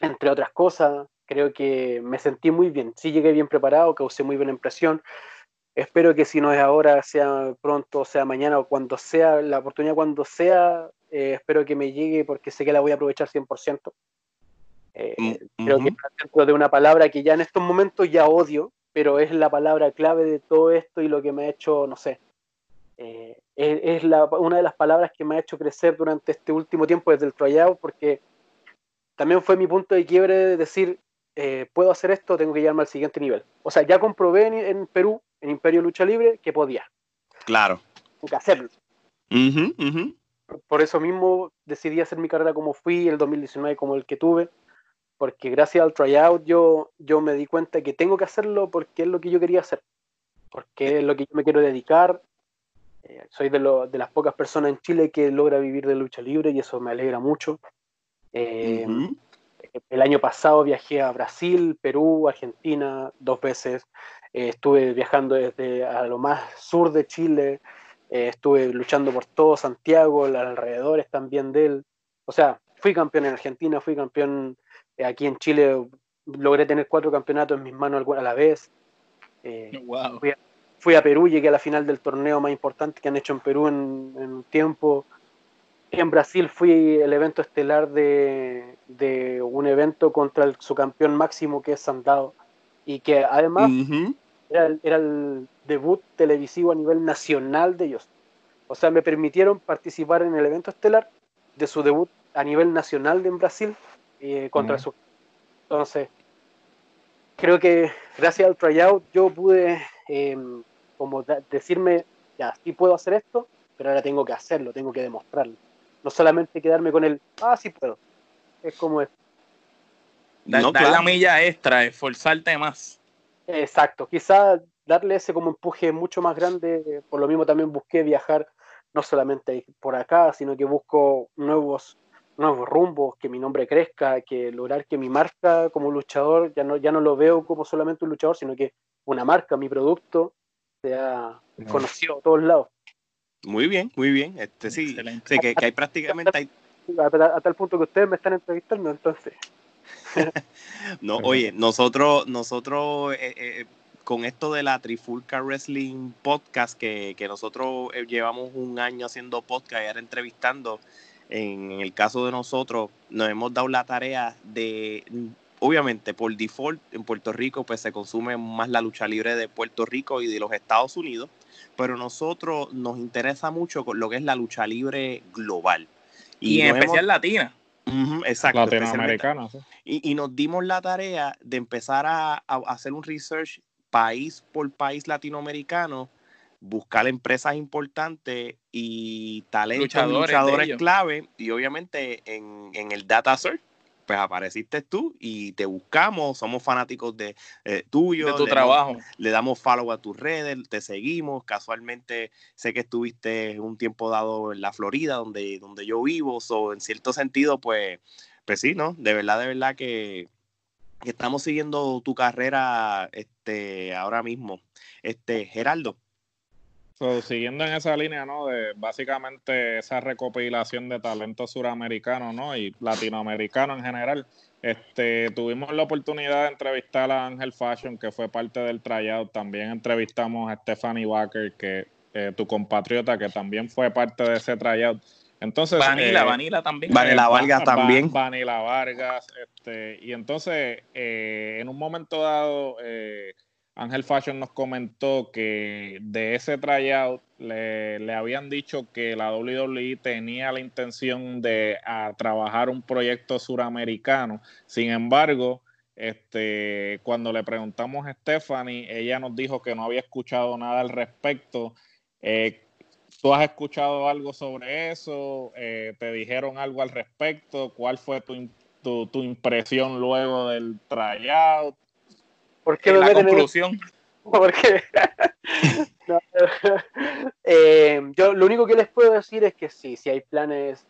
entre otras cosas, creo que me sentí muy bien, sí llegué bien preparado, causé muy buena impresión, espero que si no es ahora, sea pronto, sea mañana o cuando sea, la oportunidad cuando sea, eh, espero que me llegue porque sé que la voy a aprovechar 100%. Eh, mm, creo que dentro de una palabra que ya en estos momentos ya odio, pero es la palabra clave de todo esto y lo que me ha hecho, no sé, eh, es, una de las palabras que me ha hecho crecer durante este último tiempo desde el tryout, porque también fue mi punto de quiebre de decir, eh, puedo hacer esto, tengo que llevarme al siguiente nivel. O sea, ya comprobé en, Perú, en Imperio Lucha Libre, que podía. Claro. Tengo que hacerlo. Por eso mismo decidí hacer mi carrera como fui, el 2019 como el que tuve, porque gracias al tryout yo, yo me di cuenta que tengo que hacerlo porque es lo que yo quería hacer, porque es lo que yo me quiero dedicar eh, soy de, de, las pocas personas en Chile que logra vivir de lucha libre y eso me alegra mucho. Eh, el año pasado viajé a Brasil, Perú, Argentina dos veces. Eh, estuve viajando desde a lo más sur de Chile. estuve luchando por todo Santiago, los alrededores también de él. O sea, fui campeón en Argentina, fui campeón aquí en Chile. Logré tener cuatro campeonatos en mis manos a la vez. wow fui a Perú, llegué a la final del torneo más importante que han hecho en Perú en, un tiempo. En Brasil fui el evento estelar de, un evento contra su campeón máximo que es Sandado y que además era, el debut televisivo a nivel nacional de ellos. O sea, me permitieron participar en el evento estelar de su debut a nivel nacional de en Brasil eh, contra su... Entonces, creo que gracias al tryout yo pude em, como decirme, ya, sí puedo hacer esto, pero ahora tengo que hacerlo, tengo que demostrarlo. No solamente quedarme con el, ah, sí puedo. Es como es. Dar, la milla extra, esforzarte más. Exacto, quizá darle ese como empuje mucho más grande, por lo mismo también busqué viajar no solamente por acá, sino que busco nuevos nuevos rumbos, que mi nombre crezca, que lograr que mi marca como luchador ya no, ya no lo veo como solamente un luchador, sino que una marca, mi producto, sea conocido a todos lados. Muy bien, muy bien. Este sí, que, hay prácticamente A, tal punto que ustedes me están entrevistando, entonces. no, oye, nosotros, nosotros eh, eh, con esto de la Trifulca Wrestling Podcast, que, que nosotros eh, llevamos un año haciendo podcast y ahora entrevistando, en el caso de nosotros, nos hemos dado la tarea de obviamente por default en Puerto Rico pues se consume más la lucha libre de Puerto Rico y de los Estados Unidos, pero nosotros nos interesa mucho lo que es la lucha libre global. Y, en especial latina. exacto. Latinoamericana. Y, nos dimos la tarea de empezar a, hacer un research país por país latinoamericano, buscar empresas importantes y talentos luchadores, clave y obviamente en, en el data search pues apareciste tú y te buscamos, somos fanáticos de eh, tuyo. De tu trabajo. le damos follow a tus redes, te seguimos. Casualmente sé que estuviste un tiempo dado en la Florida, donde, donde yo vivo, o en cierto sentido, pues, pues sí, ¿no? De verdad, de verdad que, estamos siguiendo tu carrera este, ahora mismo. Este, Geraldo, siguiendo en esa línea, ¿no? De básicamente esa recopilación de talentos suramericanos, ¿no? Y latinoamericanos en general. Este, tuvimos la oportunidad de entrevistar a Ángel Fashion, que fue parte del tryout. También entrevistamos a Stephanie Walker, que eh, tu compatriota, que también fue parte de ese tryout. Entonces, Vanilla, eh, Vanilla también. Vanilla Vargas también. Vanilla Vargas. Este, y entonces, en un momento dado, Ángel Fashion nos comentó que de ese tryout le, habían dicho que la WWE tenía la intención de trabajar un proyecto suramericano. Sin embargo, este, cuando le preguntamos a Stephanie, ella nos dijo que no había escuchado nada al respecto. Eh, ¿Tú has escuchado algo sobre eso? Eh, ¿Te dijeron algo al respecto? ¿Cuál fue tu, tu, impresión luego del tryout? ¿Por qué la conclusión? Porque eh, yo lo único que les puedo decir es que sí, sí hay planes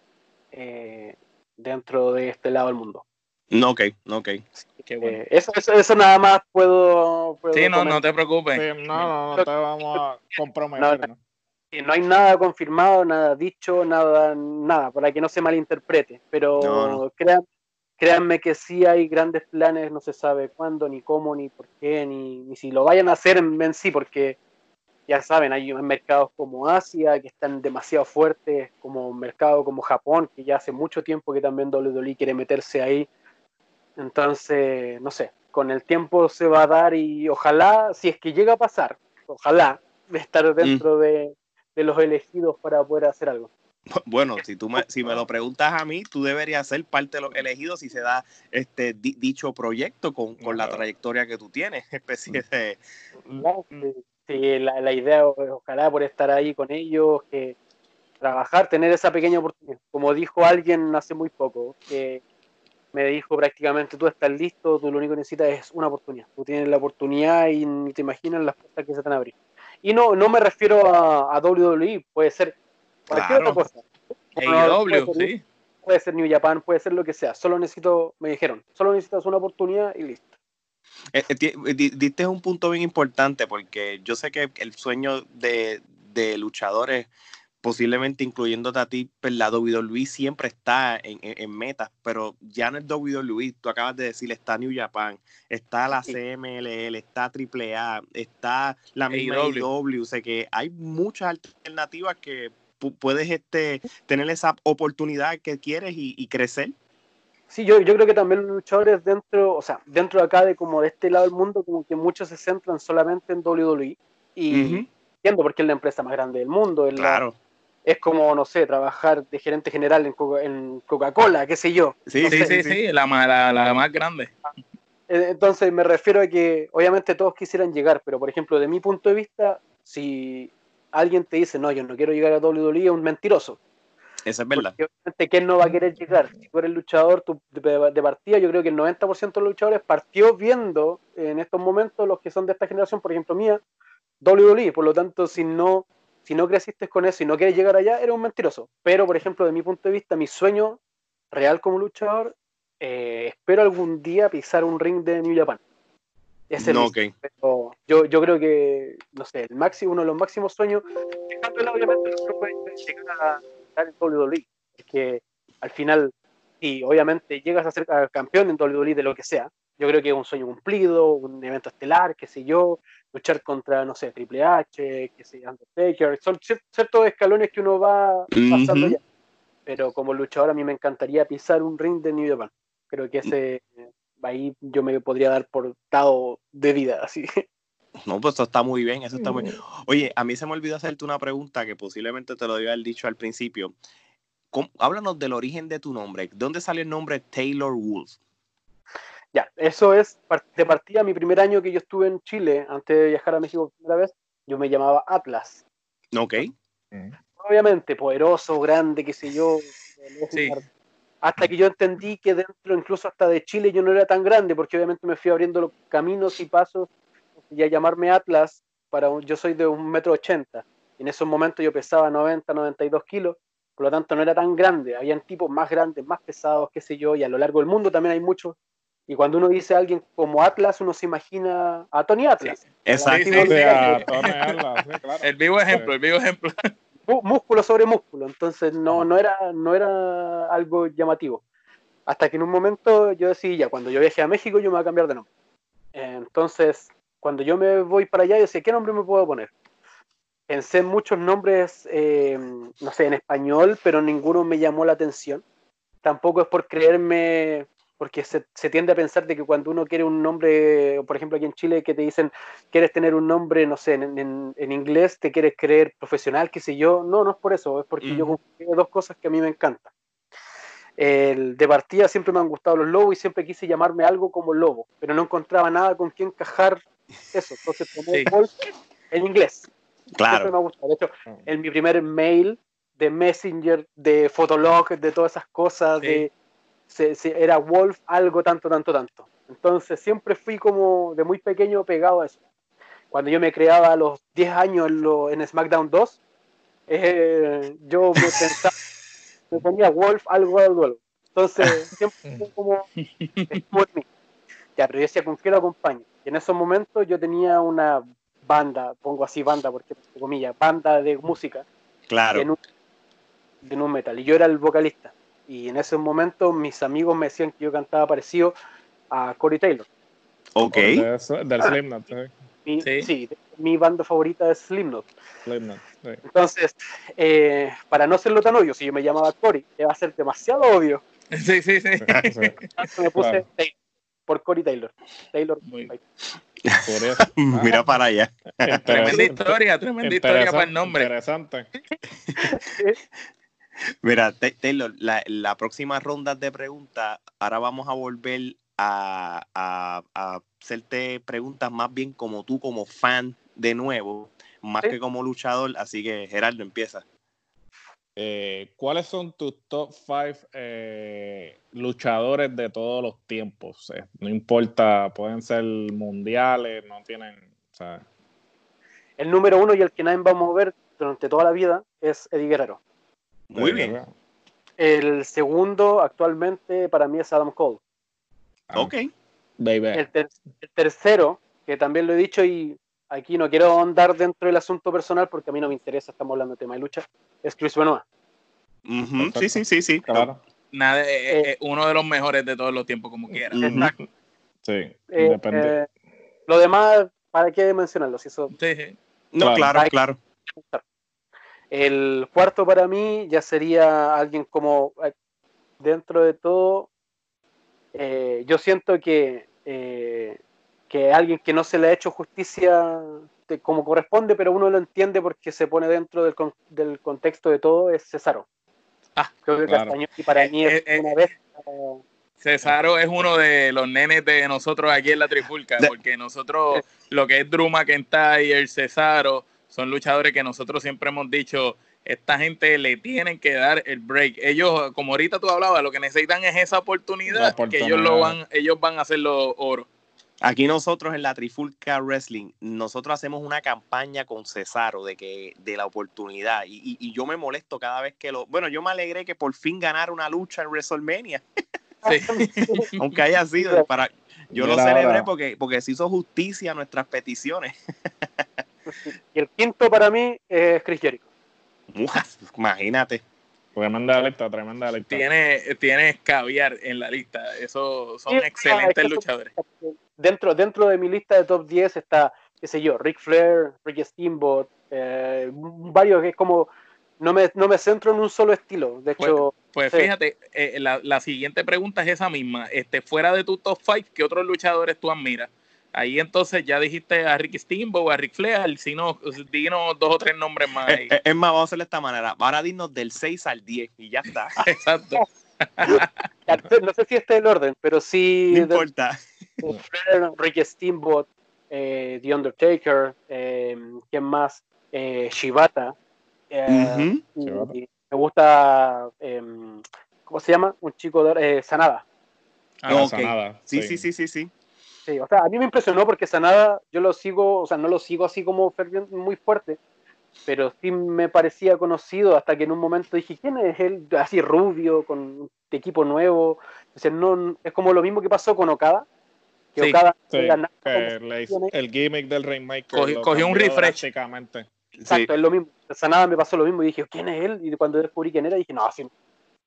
dentro de este lado del mundo. No, ok, no, ok. Eh, eso, eso, nada más puedo. sí, no, no te preocupes. no, no, no te vamos a comprometer. No, hay nada confirmado, nada dicho, nada, nada, para que no se malinterprete. Pero créanme que sí hay grandes planes, no se sabe cuándo, ni cómo, ni por qué, ni, ni si lo vayan a hacer en, sí, porque ya saben, hay mercados como Asia que están demasiado fuertes, como un mercado como Japón, que ya hace mucho tiempo que también WWE quiere meterse ahí entonces, no sé, con el tiempo se va a dar y ojalá, si es que llega a pasar, ojalá estar mm. dentro de, los elegidos para poder hacer algo. Bueno, si tú me, si me lo preguntas a mí, tú deberías ser parte de los elegidos si se da este dicho proyecto con, la trayectoria que tú tienes, especie de... sí, la, la, idea, ojalá por estar ahí con ellos, que trabajar, tener esa pequeña oportunidad. Como dijo alguien hace muy poco, que me dijo prácticamente, tú estás listo, tú lo único que necesitas es una oportunidad. Tú tienes la oportunidad y ni te imaginas las puertas que se te van a abrir. Y no, no me refiero a, a WWE, puede ser cualquier otra cosa. puede, ser, sí. puede ser New Japan, puede ser lo que sea. Solo necesito, me dijeron, solo necesitas una oportunidad y listo. Eh, eh, diste un punto bien importante porque yo sé que el sueño de, de luchadores posiblemente incluyéndote a ti, pues la WWE siempre está en, metas, pero ya no es WWE, tú acabas de decir, está New Japan, está la CMLL, está AAA, está la misma AEW, o sea que hay muchas alternativas que puedes este, tener esa oportunidad que quieres y, crecer. Sí, yo, yo creo que también los luchadores dentro, o sea, dentro de acá de como de este lado del mundo, como que muchos se centran solamente en WWE y entiendo porque es la empresa más grande del mundo, es claro es como, no sé, trabajar de gerente general en, Coca-Cola, qué sé yo. Sí, sí, sí, sí, la, la, más grande. Eh, entonces me refiero a que obviamente todos quisieran llegar, pero por ejemplo, de mi punto de vista, si alguien te dice, no, yo no quiero llegar a WWE, es un mentiroso. Eso es verdad. Porque obviamente, ¿quién no va a querer llegar? Si tú eres luchador de, partida, yo creo que el 90% de los luchadores partió viendo en estos momentos, los que son de esta generación, por ejemplo mía, WWE. Por lo tanto, si no si no creciste con eso y no quieres llegar allá, eres un mentiroso. Pero, por ejemplo, de mi punto de vista, mi sueño real como luchador, eh, espero algún día pisar un ring de New Japan. No, okay. yo, yo creo que, no sé, el máximo, uno de los máximos sueños, obviamente no puede llegar a estar en WWE, es que al final, y obviamente llegas a ser campeón en WWE de lo que sea, yo creo que es un sueño cumplido, un evento estelar, qué sé yo, luchar contra, no sé, Triple H, que sea Undertaker, son ciertos escalones que uno va pasando ya. Pero como luchador a mí me encantaría pisar un ring de New Japan. Creo que ese ahí yo me podría dar por dado de vida, así. No, pues eso está muy bien, eso está muy bien. Oye, a mí se me olvidó hacerte una pregunta que posiblemente te lo había dicho al principio. háblanos del origen de tu nombre. ¿Dónde sale el nombre Taylor Wolf? Ya, eso es de partida mi primer año que yo estuve en Chile, antes de viajar a México por primera vez, yo me llamaba Atlas. Ok. Obviamente, poderoso, grande, qué sé yo. Hasta que yo entendí que dentro, incluso hasta de Chile, yo no era tan grande, porque obviamente me fui abriendo los caminos y pasos y a llamarme Atlas, para yo soy de un metro ochenta. En esos momentos yo pesaba 90, 92 kilos, por lo tanto no era tan grande. Habían tipos más grandes, más pesados, qué sé yo, y a lo largo del mundo también hay muchos y cuando uno dice a alguien como Atlas, uno se imagina a Tony Atlas. Exacto. El vivo ejemplo, el vivo ejemplo. Músculo sobre músculo. Entonces no, no, era, no era algo llamativo. Hasta que en un momento yo decía, cuando yo viaje a México, yo me voy a cambiar de nombre. Entonces, cuando yo me voy para allá, yo decía, ¿qué nombre me puedo poner? pensé en muchos nombres, eh, no sé, en español, pero ninguno me llamó la atención. Tampoco es por creerme, porque se, tiende a pensar de que cuando uno quiere un nombre, por ejemplo aquí en Chile, que te dicen, quieres tener un nombre, no sé, en, inglés, te quieres creer profesional, qué sé yo. No, no es por eso, es porque yo confío dos cosas que a mí me encantan. El, de partida siempre me han gustado los lobos y siempre quise llamarme algo como lobo, pero no encontraba nada con quien encajar eso. Entonces tomé en inglés. Claro. me ha gustado. De hecho, en mi primer mail de Messenger, de Fotolog, de todas esas cosas, de, se, era Wolf algo tanto, tanto, tanto. Entonces siempre fui como de muy pequeño pegado a eso. Cuando yo me creaba a los 10 años en, lo, en SmackDown 2, eh, yo me pensaba me ponía Wolf algo, algo, algo. Entonces, siempre fue como, Ya, pero yo decía, ¿con qué lo acompaño? Y en esos momentos yo tenía una banda, pongo así banda porque, comillas, banda de música. Claro. De nu, metal. Y yo era el vocalista. Y en ese momento mis amigos me decían que yo cantaba parecido a Corey Taylor. Ok. Del Slipknot. Mi, sí. mi banda favorita es Slipknot. Entonces, eh, para no serlo tan obvio, si yo me llamaba Cory, va a ser demasiado obvio. Sí, sí, sí. me puse Taylor, por Cory Taylor. Taylor. Mira para allá. Tremenda historia, tremenda historia para el nombre. Interesante. Mira, Taylor, la, la, próxima ronda de preguntas, ahora vamos a volver a, a, a hacerte preguntas más bien como tú, como fan de nuevo más que como luchador. Así que Gerardo empieza. Eh, ¿Cuáles son tus top 5 eh, luchadores de todos los tiempos? Eh, no importa, pueden ser mundiales, no tienen. El número uno y el que nadie va a mover durante toda la vida es Eddie Guerrero. Muy bien. El segundo actualmente para mí es Adam Cole. Ah. ok. el, tercero, que también lo he dicho y aquí no quiero andar dentro del asunto personal porque a mí no me interesa, estamos hablando de tema de lucha, es Chris Benoit. Sí, sí, sí, sí. Claro. Nada, eh, uno de los mejores de todos los tiempos, como quiera. Sí, eh, depende. Eh, lo demás, ¿para qué mencionarlo? Si eso... Sí, sí. No, claro, claro. El cuarto para mí ya sería alguien como, dentro de todo, yo siento que que alguien que no se le ha hecho justicia como corresponde, pero uno lo entiende porque se pone dentro del, del contexto de todo, es Cesaro. Ah, Creo que y para mí es eh, eh, una vez. Cesaro es uno de los nenes de nosotros aquí en la Trifulca, porque nosotros, lo que es Drew McIntyre, Cesaro, son luchadores que nosotros siempre hemos dicho, esta gente le tienen que dar el break. Ellos, como ahorita tú hablabas, lo que necesitan es esa oportunidad, que ellos lo van, ellos van a hacer los oro. Aquí nosotros en la Trifulca Wrestling, nosotros hacemos una campaña con Cesaro de que de la oportunidad y, yo me molesto cada vez que lo, bueno, yo me alegré que por fin ganara una lucha en WrestleMania, aunque haya sido para, yo lo celebré porque porque se hizo justicia a nuestras peticiones. y el quinto para mí es Chris Jericho. Imagínate. Tremenda lista, tremenda lista. Tiene, tiene caviar en la lista. Esos son excelentes luchadores dentro, dentro de mi lista de top 10 está, qué sé yo, Rick Flair, Ricky Steamboat, eh, varios que es como, no me, no me centro en un solo estilo. De pues, hecho, pues, fíjate, eh, la, la, siguiente pregunta es esa misma. Este, fuera de tu top 5, ¿qué otros luchadores tú admiras? Ahí entonces ya dijiste a Ricky Steamboat, a Rick Flair, si no, dinos dos o tres nombres más. Ahí. Es, más, vamos a hacerlo de esta manera. Ahora dinos del 6 al 10 y ya está. Exacto. no sé si este es el orden, pero sí. No importa. Ricky Steamboat, eh, The Undertaker, eh, ¿quién más? Eh, Shibata. Eh, me gusta, ¿cómo se llama? Un chico de Sanada. Ah, Sanada. Sí, sí, sí, sí, sí. Sí, o sea, a mí me impresionó porque Sanada yo lo sigo, o sea, no lo sigo así como muy fuerte, pero sí me parecía conocido hasta que en un momento dije, ¿quién es él? Así rubio, con equipo nuevo. O no, es como lo mismo que pasó con Okada. Que Okada el gimmick del Rainmaker cogió, un refresh. Exacto, es lo mismo. Sanada me pasó lo mismo y dije, ¿quién es él? Y cuando descubrí quién era, dije, no,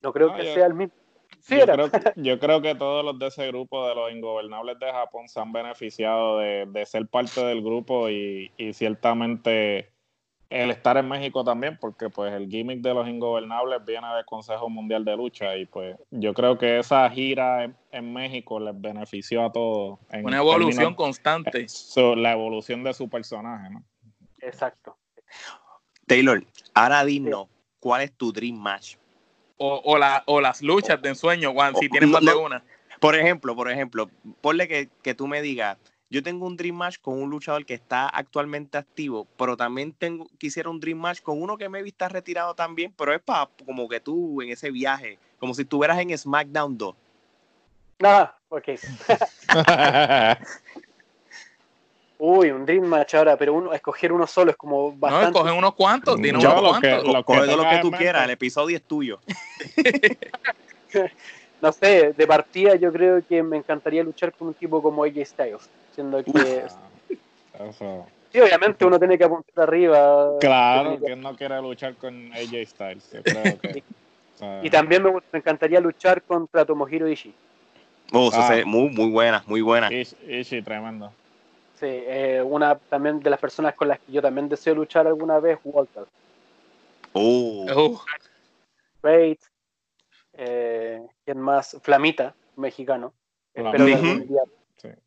no creo que sea el mismo. Sí, yo, Creo, yo, creo, que todos los de ese grupo de los ingobernables de Japón se han beneficiado de, de ser parte del grupo y, y ciertamente el estar en México también, porque pues el gimmick de los ingobernables viene del Consejo Mundial de Lucha y pues yo creo que esa gira en, México les benefició a todos. Una evolución constante. la evolución de su personaje, ¿no? Exacto. Taylor, ahora dinos, ¿cuál es tu dream match? O, o, o las luchas de ensueño, Juan, si tienes más de una. Por ejemplo, por ejemplo, ponle que, que tú me digas, yo tengo un Dream Match con un luchador que está actualmente activo, pero también tengo, quisiera un Dream Match con uno que me está retirado también, pero es para como que tú en ese viaje, como si estuvieras en SmackDown 2. Ah, ok. Uy, un Dream Match ahora, pero uno, escoger uno solo es como bastante. No, escogen unos cuantos, dinos unos cuantos. Lo, coge lo que tú quieras, el episodio es tuyo. no sé, de partida yo creo que me encantaría luchar con un tipo como AJ Styles. Siendo que. Sí, obviamente uno tiene que apuntar arriba. Claro, que no quiere luchar con AJ Styles. y también me, encantaría luchar contra Tomohiro Ishii. Oh, ah. muy, muy buena, muy buena. Ishii, tremendo. Sí, eh, una también de las personas con las que yo también deseo luchar alguna vez, Walter. Oh. oh. Great. Eh, ¿Quién más? Flamita, mexicano. Espero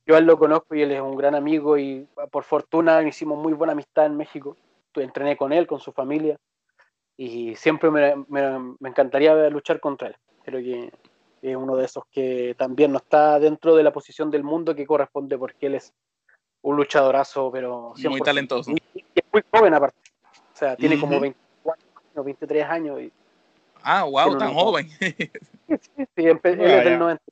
yo a él lo conozco y él es un gran amigo y por fortuna hicimos muy buena amistad en México. Entrené con él, con su familia y siempre me, me, encantaría luchar contra él. Creo que es uno de esos que también no está dentro de la posición del mundo que corresponde porque él es un luchadorazo, pero muy talentoso. Y, es muy joven aparte. O sea, tiene como 24 años, 23 años. Y ah, wow, tan joven. sí, sí, él es del, 90,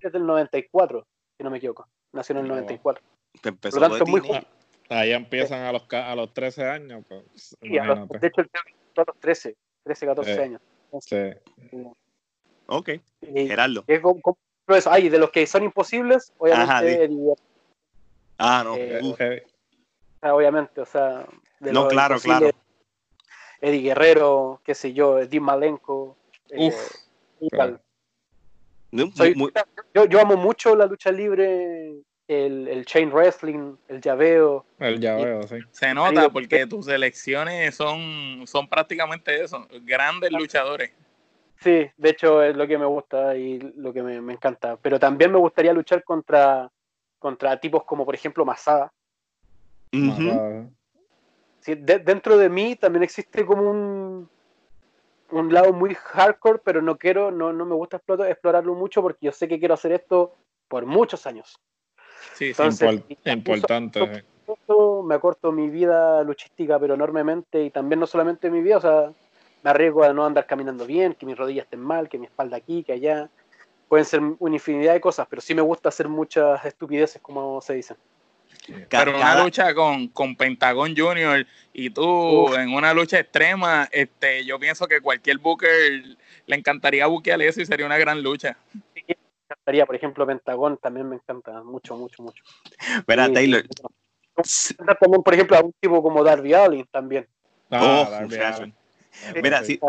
es del 94 si no me equivoco. Nació en el 94. Por lo tanto, muy joven. Ahí empiezan a los, a los 13 años. Pues, sí, a los, de hecho, a los 13, 13, 14 años. sí. Ok, Gerardo. Es como, eso. Ay, de los que son imposibles, obviamente. Eddie, ah, no. Eh, obviamente, o sea. De no, claro, claro. Eddie Guerrero, qué sé yo, Eddie Malenko. Eh, Uf, claro yo, yo, amo mucho la lucha libre, el, el, chain wrestling, el llaveo. El llaveo, sí. Se nota porque tus elecciones son, son prácticamente eso, grandes luchadores. Sí, de hecho es lo que me gusta y lo que me, me encanta. Pero también me gustaría luchar contra, contra tipos como por ejemplo Masada. sí, dentro de mí también existe como un, un lado muy hardcore, pero no quiero, no, no me gusta explorarlo mucho porque yo sé que quiero hacer esto por muchos años. Sí, Entonces, importante. me acorto mi vida luchística, pero enormemente, y también no solamente mi vida, o sea, me arriesgo a no andar caminando bien, que mis rodillas estén mal, que mi espalda aquí, que allá. Pueden ser una infinidad de cosas, pero sí me gusta hacer muchas estupideces, como se dicen. Pero una lucha con, con Pentagon Junior y tú en una lucha extrema, este, yo pienso que cualquier booker le encantaría buquear eso y sería una gran lucha. Sí, me encantaría, por ejemplo, Pentagon también me encanta mucho, mucho, mucho. Verá, Taylor. También, por ejemplo, a un tipo como Darby Allin también. Ah, oh, Darby Mira, si,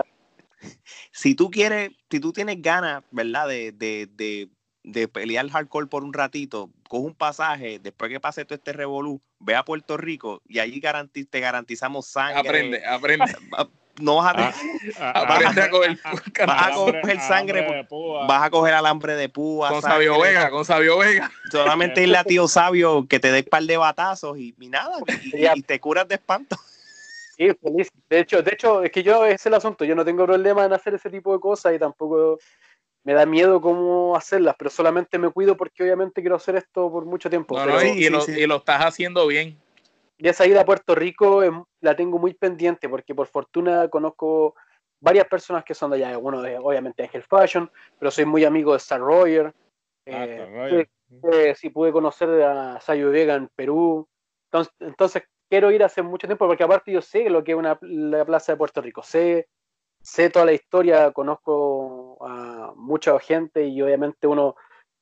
si, tú quieres, si tú tienes ganas, ¿verdad? De, de, de, de pelear hardcore por un ratito, coge un pasaje, después que pase todo este revolú, ve a Puerto Rico y allí te garantizamos sangre. Aprende, aprende. No vas a, ah, aprende a coger, vas a coger sangre, vas a coger alambre de púa. Con Sabio Vega, con Sabio Vega. Solamente irle a tío Sabio que te dé un par de batazos y, nada, y, te curas de espanto. Sí, feliz. De hecho, de hecho, es que yo, ese es el asunto, yo no tengo problema en hacer ese tipo de cosas y tampoco me da miedo cómo hacerlas, pero solamente me cuido porque obviamente quiero hacer esto por mucho tiempo. y, lo, estás haciendo bien. Y esa ida a Puerto Rico la tengo muy pendiente porque por fortuna conozco varias personas que son de allá. Uno de, obviamente, Angel Fashion, pero soy muy amigo de Star Royer. Ah, eh, eh, sí, pude conocer a Sayo Vega en Perú. Entonces, entonces, quiero ir hace mucho tiempo porque aparte yo sé lo que es una, la plaza de Puerto Rico. Sé sé toda la historia, conozco a mucha gente y obviamente uno,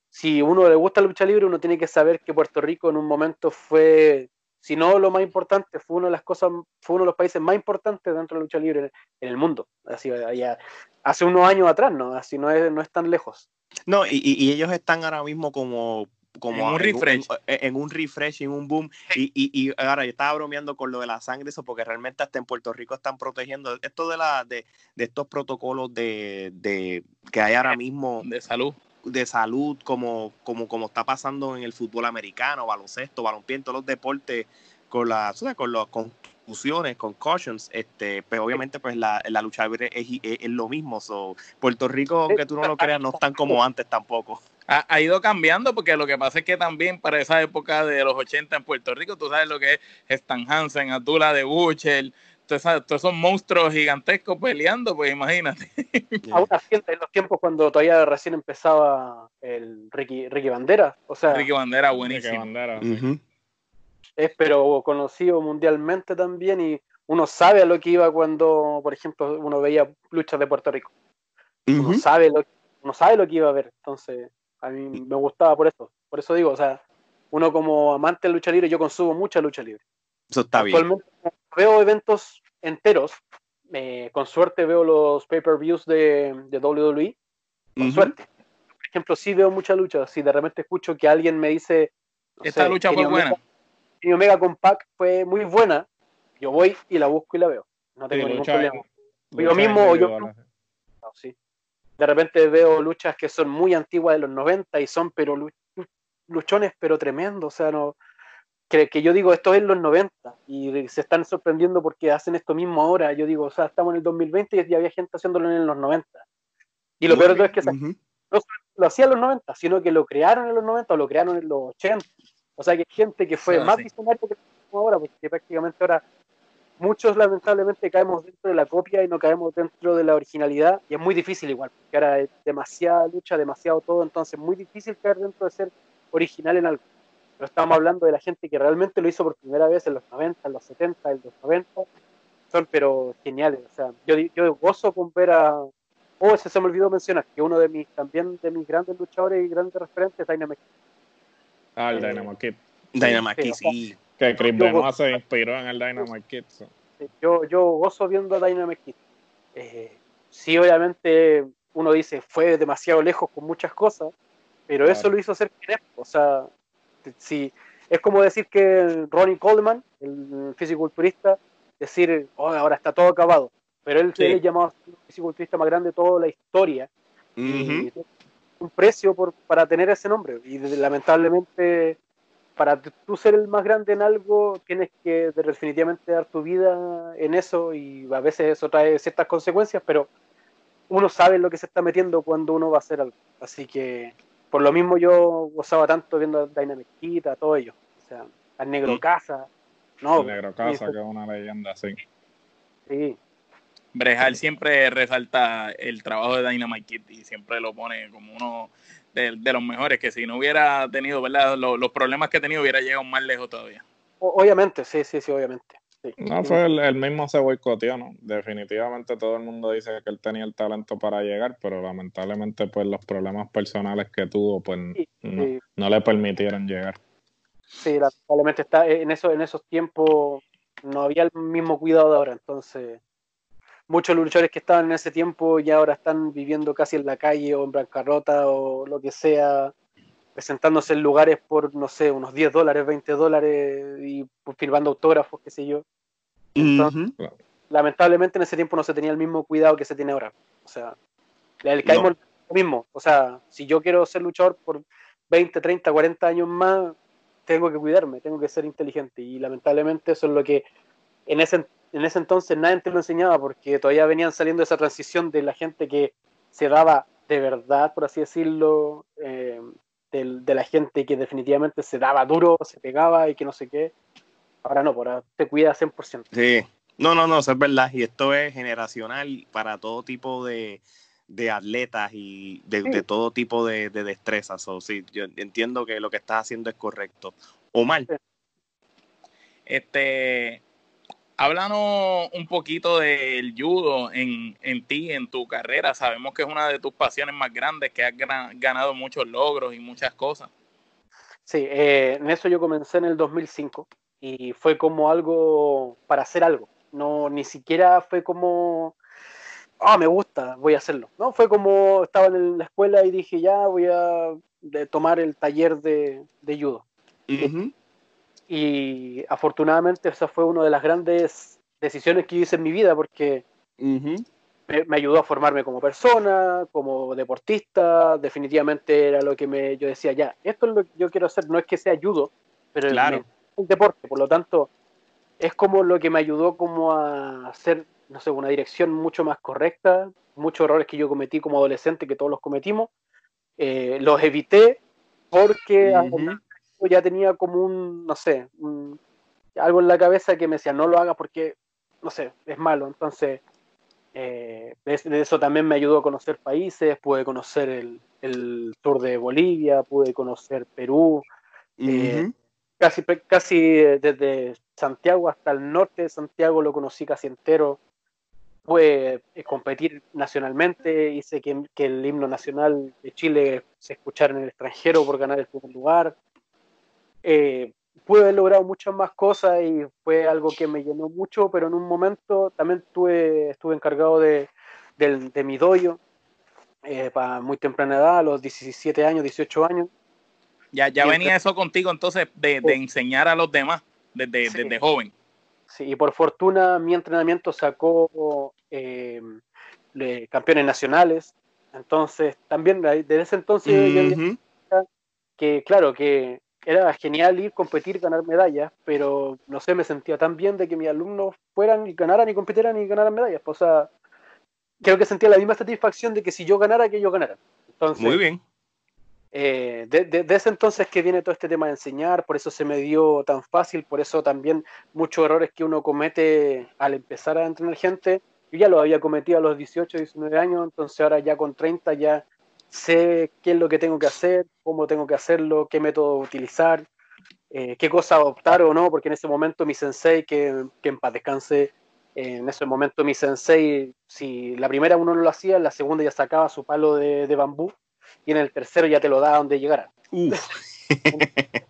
si uno le gusta la lucha libre, uno tiene que saber que Puerto Rico en un momento fue, si no lo más importante, fue una de las cosas, fue uno de los países más importantes dentro de la lucha libre en el mundo. Así, allá, hace unos años atrás, ¿no? Así no es, no es tan lejos. No, y ellos están ahora mismo como como en un refresh. En, un refresh, en un boom. Y, y, ahora yo estaba bromeando con lo de la sangre, eso porque realmente hasta en Puerto Rico están protegiendo esto de la de, de estos protocolos de, de, que hay ahora mismo de salud de salud como, como, como está pasando en el fútbol americano, baloncesto, balompié, todos los deportes con las con las contusiones, con cautions, este, pero pues, obviamente pues la, la lucha libre es, es, lo mismo. So, Puerto Rico, aunque tú no lo creas, no están como antes tampoco. Ha, ido cambiando porque lo que pasa es que también para esa época de los 80 en Puerto Rico, tú sabes lo que es Stan Hansen, Atula de Buchel, todos esos monstruos gigantescos peleando, pues imagínate. Aún así, en los tiempos cuando todavía recién empezaba el Ricky, Ricky Bandera, o sea... Ricky Bandera, buenísimo. Es pero conocido mundialmente también y uno sabe a lo que iba cuando, por ejemplo, uno veía luchas de Puerto Rico. Uno, sabe lo, uno sabe lo que iba a ver, entonces a mí me gustaba por eso. Por eso digo, o sea, uno como amante de lucha libre, yo consumo mucha lucha libre. Eso está Actualmente veo eventos enteros, eh, con suerte veo los pay-per-views de, de, WWE, con suerte. Por ejemplo, sí veo mucha lucha, si de repente escucho que alguien me dice... Esta lucha fue buena. Mi Omega Compact fue muy buena, yo voy y la busco y la veo. No tengo ningún problema. yo mismo, yo... sí. De repente veo luchas que son muy antiguas de los 90 y son pero luchones pero tremendos, o sea, no que, que, yo digo, esto es en los 90 y se están sorprendiendo porque hacen esto mismo ahora. Yo digo, o sea, estamos en el 2020 y ya había gente haciéndolo en los 90. Y lo peor es que no lo hacían en los 90, sino que lo crearon en los 90 o lo crearon en los 80. O sea, que gente que fue más visionaria que ahora, porque prácticamente ahora muchos lamentablemente caemos dentro de la copia y no caemos dentro de la originalidad. Y es muy difícil igual, porque ahora es demasiada lucha, demasiado todo, entonces es muy difícil caer dentro de ser original en algo pero estamos hablando de la gente que realmente lo hizo por primera vez en los 90, en los 70, en los 90, son pero geniales, o sea, yo, yo gozo con ver a, oh, ese se me olvidó mencionar, que uno de mis, también de mis grandes luchadores y grandes referentes es Dynamite Ah, el eh, Dynamite Kid. Dynamite Kid, sí. Que Chris Benoit se inspiró en el Dynamite Kid. Yo, yo gozo viendo a Dynamite Kid. Eh, sí, obviamente uno dice, fue demasiado lejos con muchas cosas, pero eso lo hizo ser o sea, si es como decir que Ronnie Coleman, el fisiculturista, decir, oh, ahora está todo acabado, pero él se llamado el fisiculturista más grande de toda la historia. y un precio por, para tener ese nombre. Y lamentablemente, para tú ser el más grande en algo, tienes que definitivamente dar tu vida en eso y a veces eso trae ciertas consecuencias, pero uno sabe lo que se está metiendo cuando uno va a hacer algo. Así que por lo mismo yo gozaba tanto viendo a Dynamic Kid, a todo ello. O sea, al Negro Casa. No, el Negro Casa, que es una leyenda, sí. Sí. Brejal siempre resalta el trabajo de Dynamite Kid y siempre lo pone como uno de, los mejores, que si no hubiera tenido ¿verdad? Los, problemas que ha tenido hubiera llegado más lejos todavía. obviamente, sí, sí, sí, obviamente. No, fue el, mismo se boicoteó, ¿no? Definitivamente todo el mundo dice que él tenía el talento para llegar, pero lamentablemente pues los problemas personales que tuvo pues no, le permitieron llegar. Sí, lamentablemente está en eso, en esos tiempos no había el mismo cuidado de ahora, entonces muchos luchadores que estaban en ese tiempo ya ahora están viviendo casi en la calle o en bancarrota o lo que sea, presentándose en lugares por, no sé, unos 10 dólares, 20 dólares y firmando autógrafos, qué sé yo. Lamentablemente en ese tiempo no se tenía el mismo cuidado que se tiene ahora. O sea, el caímos lo mismo. O sea, si yo quiero ser luchador por 20, 30, 40 años más, tengo que cuidarme, tengo que ser inteligente. Y lamentablemente eso es lo que en ese, en ese entonces nadie te lo enseñaba porque todavía venían saliendo esa transición de la gente que se daba de verdad, por así decirlo, eh, de, la gente que definitivamente se daba duro, se pegaba y que no sé qué. Ahora no, ahora te cuida 100%. Sí, no, no, no, eso es verdad. Y esto es generacional para todo tipo de, atletas y de, todo tipo de, destrezas. o sí, yo entiendo que lo que estás haciendo es correcto. o mal Este, háblanos un poquito del judo en, en, ti, en tu carrera. Sabemos que es una de tus pasiones más grandes, que has ganado muchos logros y muchas cosas. Sí, eh, en eso yo comencé en el 2005 y fue como algo para hacer algo. No, ni siquiera fue como ah, me gusta, voy a hacerlo. No, fue como estaba en la escuela y dije, ya voy a tomar el taller de, judo. Y afortunadamente esa fue una de las grandes decisiones que hice en mi vida porque me, ayudó a formarme como persona, como deportista, definitivamente era lo que me, yo decía, ya, esto es lo que yo quiero hacer, no es que sea judo, pero claro. es un deporte, por lo tanto, es como lo que me ayudó como a hacer, no sé, una dirección mucho más correcta, muchos errores que yo cometí como adolescente, que todos los cometimos, eh, los evité porque ya tenía como un, no sé, algo en la cabeza que me decía, no lo hagas porque, no sé, es malo, entonces eh, de, eso también me ayudó a conocer países, pude conocer el, el sur de Bolivia, pude conocer Perú, eh, casi, casi desde Santiago hasta el norte de Santiago lo conocí casi entero. Pude eh, competir nacionalmente, hice que, que el himno nacional de Chile se escuchara en el extranjero por ganar el primer lugar. Eh, pude haber logrado muchas más cosas y fue algo que me llenó mucho, pero en un momento también tuve, estuve encargado de, de, mi doyo eh, para muy temprana edad, a los 17 años, 18 años. Ya, ya venía eso contigo entonces de, de, enseñar a los demás desde, desde, joven. Sí, y por fortuna mi entrenamiento sacó eh, campeones nacionales, entonces también desde ese entonces que claro que era genial ir, competir, ganar medallas, pero no sé, me sentía tan bien de que mis alumnos fueran y ganaran y compitieran y ganaran medallas. O sea, creo que sentía la misma satisfacción de que si yo ganara, que ellos ganaran. Entonces, Muy bien. Eh, de, ese entonces que viene todo este tema de enseñar, por eso se me dio tan fácil, por eso también muchos errores que uno comete al empezar a entrenar gente, yo ya lo había cometido a los 18, 19 años, entonces ahora ya con 30 ya sé qué es lo que tengo que hacer, cómo tengo que hacerlo, qué método utilizar, eh, qué cosa adoptar o no, porque en ese momento mi sensei, que, que en paz descanse, en ese momento mi sensei, si la primera uno no lo hacía, en la segunda ya sacaba su palo de, de bambú y en el tercero ya te lo da donde llegara.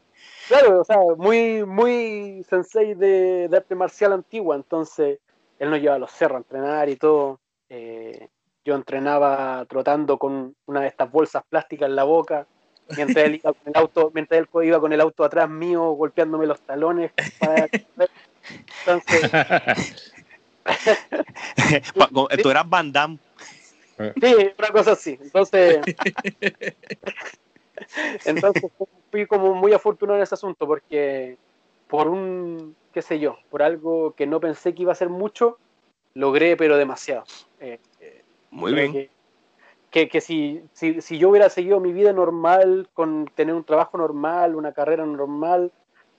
claro, o sea, muy, muy sensei de, de, arte marcial antigua, entonces él nos lleva a los cerros a entrenar y todo. Eh, yo entrenaba trotando con una de estas bolsas plásticas en la boca, mientras él iba con el auto, mientras él iba con el auto atrás mío golpeándome los talones. Entonces, Tú eras Van Damme. Sí, una cosa así. Entonces, entonces fui como muy afortunado en ese asunto porque por un, qué sé yo, por algo que no pensé que iba a ser mucho, logré pero demasiado. Eh, muy bien. Que, que, si, si, si, yo hubiera seguido mi vida normal, con tener un trabajo normal, una carrera normal,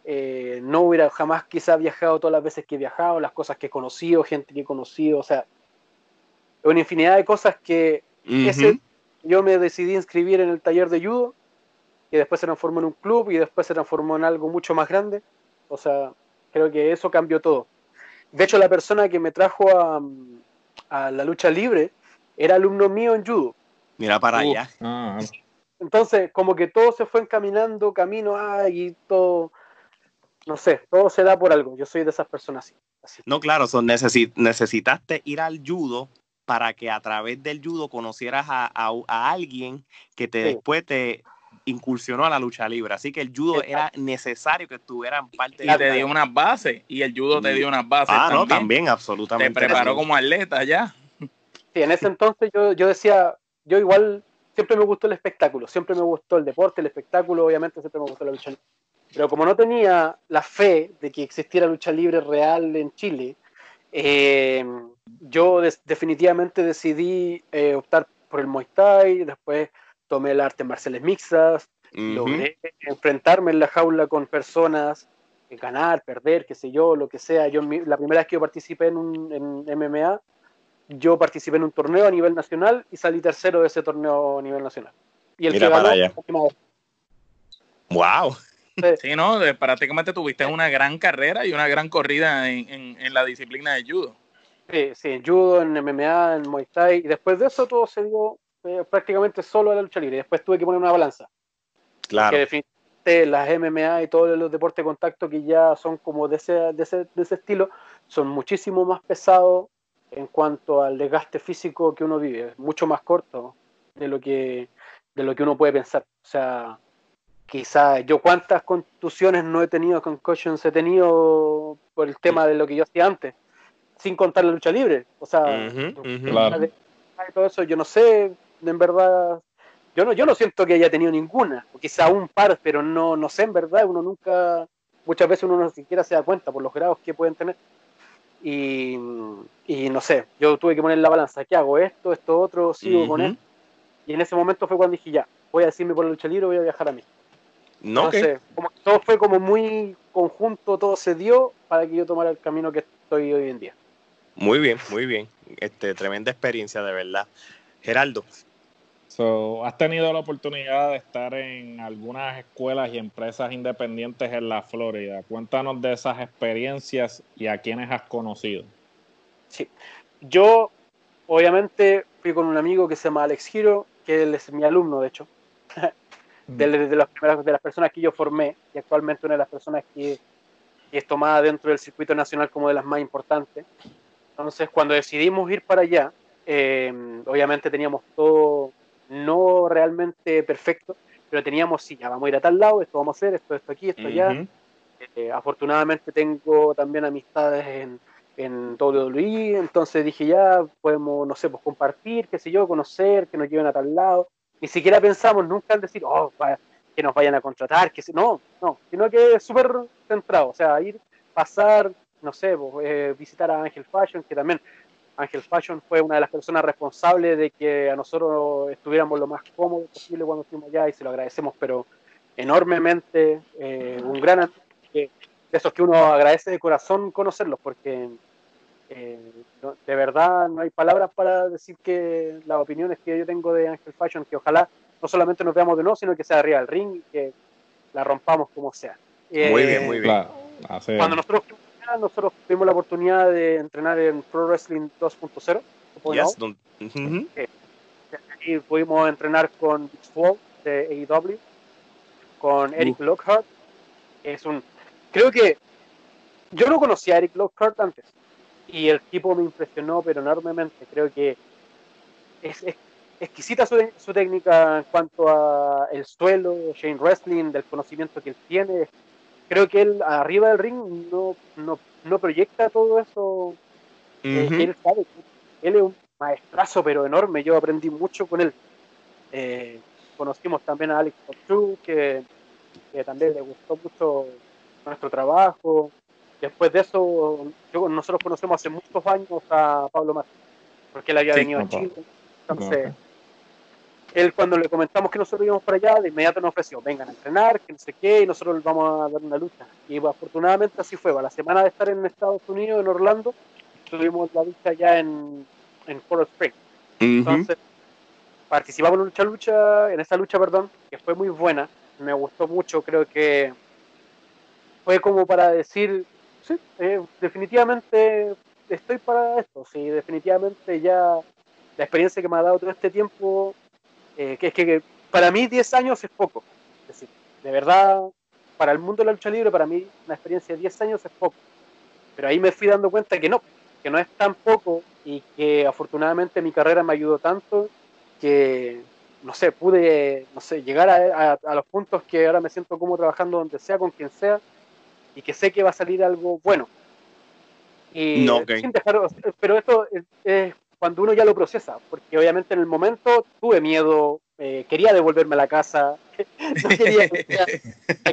eh, no hubiera jamás quizá viajado todas las veces que he viajado, las cosas que he conocido, gente que he conocido, o sea, una infinidad de cosas que ese, yo me decidí inscribir en el taller de judo, que después se transformó en un club y después se transformó en algo mucho más grande. O sea, creo que eso cambió todo. De hecho, la persona que me trajo a, a la lucha libre era alumno mío en judo. Mira para allá. Ah. Entonces, como que todo se fue encaminando, camino, ah, y todo, no sé, todo se da por algo. Yo soy de esas personas así. No, claro, son necesitaste ir al judo para que a través del judo conocieras a, alguien que te después te incursionó a la lucha libre. Así que el judo era necesario que estuvieran parte y te dio unas bases y el judo te dio unas bases. Ah, no, también, absolutamente. Te preparó como atleta ya. Sí, en ese entonces yo, yo decía, yo igual siempre me gustó el espectáculo, siempre me gustó el deporte, el espectáculo, obviamente siempre me gustó la lucha libre. Pero como no tenía la fe de que existiera lucha libre real en Chile, eh, yo definitivamente decidí eh, optar por el Muay Thai, después tomé el arte marciales mixtas, logré enfrentarme en la jaula con personas, ganar, perder, qué sé yo, lo que sea. Yo la primera vez que yo participé en un en MMA, yo participé en un torneo a nivel nacional y salí tercero de ese torneo a nivel nacional. Y el Mira que ganó, ¡Wow! Sí, no, prácticamente tuviste una gran carrera y una gran corrida en, en, la disciplina de judo. Sí, sí, en judo, en MMA, en Muay Thai, y después de eso todo se dio eh, prácticamente solo a la lucha libre. Después tuve que poner una balanza. Claro. Que definitivamente las MMA y todos los deportes de contacto que ya son como de ese, de ese, de ese estilo, son muchísimo más pesados en cuanto al desgaste físico que uno vive, mucho más corto de lo que, de lo que uno puede pensar. O sea, quizá yo cuántas contusiones no he tenido, concussions he tenido por el tema de lo que yo hacía antes, sin contar la lucha libre. O sea, todo eso, yo no sé, en verdad, yo no, yo no siento que haya tenido ninguna, o quizá un par, pero no, no sé, en verdad, uno nunca, muchas veces uno no siquiera se da cuenta por los grados que pueden tener. Y, no sé, yo tuve que poner la balanza, ¿qué hago? ¿Esto, esto, otro? ¿Sigo con él? Y en ese momento fue cuando dije, ya, voy a decirme por la lucha libre, voy a viajar a mí. No, sé, como todo fue como muy conjunto, todo se dio para que yo tomara el camino que estoy hoy en día. Muy bien, muy bien. Este, tremenda experiencia, de verdad. Geraldo. So, has tenido la oportunidad de estar en algunas escuelas y empresas independientes en la Florida. Cuéntanos de esas experiencias y a quiénes has conocido. Sí, yo obviamente fui con un amigo que se llama Alex Giro, que él es mi alumno, de hecho, de, de, las primeras, de las personas que yo formé y actualmente una de las personas que, es tomada dentro del circuito nacional como de las más importantes. Entonces, cuando decidimos ir para allá, eh, obviamente teníamos todo no realmente perfecto, pero teníamos, sí, ya vamos a ir a tal lado, esto vamos a hacer, esto, esto aquí, esto allá. Eh, afortunadamente tengo también amistades en, en WWE, entonces dije ya, podemos, no sé, pues compartir, qué sé yo, conocer, que nos lleven a tal lado. Ni siquiera pensamos nunca en decir, oh, que nos vayan a contratar, que no, no, sino que es súper centrado, o sea, ir, pasar, no sé, pues, eh, visitar a Ángel Fashion, que también Ángel Fashion fue una de las personas responsables de que a nosotros estuviéramos lo más cómodo posible cuando fuimos allá y se lo agradecemos, pero enormemente, eh, un gran de esos que uno agradece de corazón conocerlos, porque eh, de verdad no hay palabras para decir que las opiniones que yo tengo de Ángel Fashion, que ojalá no solamente nos veamos de nuevo, sino que sea arriba del ring y que la rompamos como sea. muy bien, muy bien. Cuando nosotros nosotros tuvimos la oportunidad de entrenar en Pro Wrestling 2.0. y pudimos entrenar con Fall de AEW, con Eric Lockhart. Es un, creo que yo no conocía a Eric Lockhart antes y el tipo me impresionó pero enormemente. Creo que es, exquisita su, su, técnica en cuanto a el suelo, Shane Wrestling, del conocimiento que él tiene. Creo que él arriba del ring no, no, no proyecta todo eso eh, él sabe. Él es un maestrazo pero enorme. Yo aprendí mucho con él. Eh, conocimos también a Alex True, que, que también le gustó mucho nuestro trabajo. Después de eso, nosotros conocemos hace muchos años a Pablo Márquez, porque él había venido a Chile. Entonces, él cuando le comentamos que nosotros íbamos para allá, de inmediato nos ofreció, vengan a entrenar, que no sé qué, y nosotros vamos a dar una lucha. Y afortunadamente así fue. la semana de estar en Estados Unidos, en Orlando, tuvimos la lucha allá en, en Spring. Entonces, participamos en lucha, lucha, en esa lucha, perdón, que fue muy buena, me gustó mucho, creo que fue como para decir, sí, eh, definitivamente estoy para esto, sí, definitivamente ya la experiencia que me ha dado todo este tiempo, eh, que es que para mí 10 años es poco, es decir, de verdad, para el mundo de la lucha libre, para mí una experiencia de 10 años es poco, pero ahí me fui dando cuenta que no, que no es tan poco y que afortunadamente mi carrera me ayudó tanto que, no sé, pude, no sé, llegar a, a los puntos que ahora me siento como trabajando donde sea, con quien sea, y que sé que va a salir algo bueno. Y no, pero esto es, cuando uno ya lo procesa, porque obviamente en el momento tuve miedo, eh, quería devolverme a la casa, no quería, ¿qué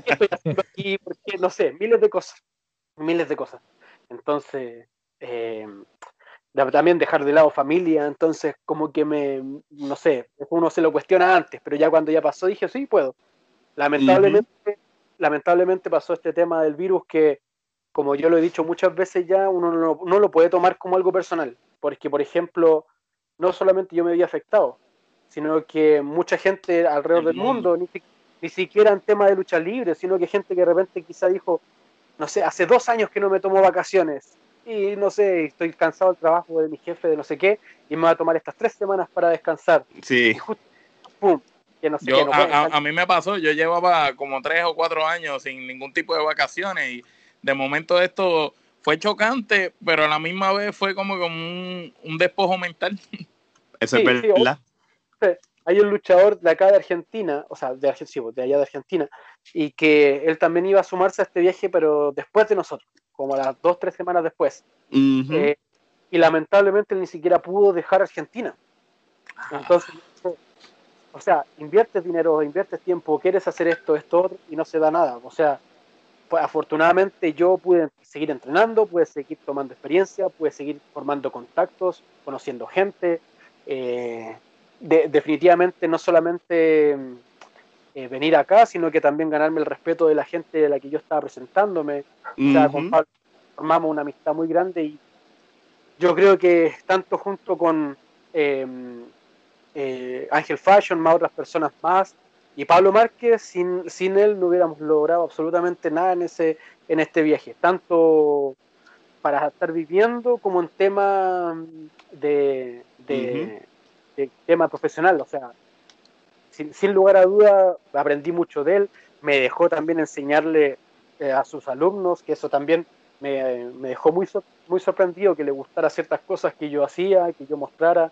estoy haciendo aquí? Porque, no sé, miles de cosas, miles de cosas. Entonces, eh, también dejar de lado familia, entonces como que me, no sé, uno se lo cuestiona antes, pero ya cuando ya pasó dije, sí, puedo. Lamentablemente, lamentablemente pasó este tema del virus que, como yo lo he dicho muchas veces ya, uno no, lo puede tomar como algo personal, porque, por ejemplo, no solamente yo me había afectado, sino que mucha gente alrededor del mundo, ni, ni, siquiera en tema de lucha libre, sino que gente que de repente quizá dijo, no sé, hace dos años que no me tomo vacaciones y no sé, estoy cansado del trabajo de mi jefe, de no sé qué, y me voy a tomar estas tres semanas para descansar. Sí. Y justo, ¡pum! a, mí me pasó, yo llevaba como tres o cuatro años sin ningún tipo de vacaciones y de momento esto fue chocante, pero a la misma vez fue como, un, despojo mental. Eso es verdad. hay un luchador de acá de Argentina, o sea, de, Argentina, de allá de Argentina, y que él también iba a sumarse a este viaje, pero después de nosotros, como a las dos, tres semanas después. Eh, y lamentablemente él ni siquiera pudo dejar Argentina. Entonces, o sea, inviertes dinero, inviertes tiempo, quieres hacer esto, esto, y no se da nada. O sea, pues afortunadamente yo pude seguir entrenando, pude seguir tomando experiencia, pude seguir formando contactos, conociendo gente. Eh, definitivamente no solamente eh, venir acá, sino que también ganarme el respeto de la gente de la que yo estaba presentándome. O sea, con Pablo formamos una amistad muy grande y yo creo que tanto junto con em, eh, Ángel Fashion, más otras personas más, y Pablo Márquez, sin, sin él no hubiéramos logrado absolutamente nada en, ese, en este viaje, tanto para estar viviendo como en tema de, de, tema profesional. O sea, sin, sin, lugar a duda, aprendí mucho de él, me dejó también enseñarle eh, a sus alumnos, que eso también me, me dejó muy, muy sorprendido que le gustara ciertas cosas que yo hacía, que yo mostrara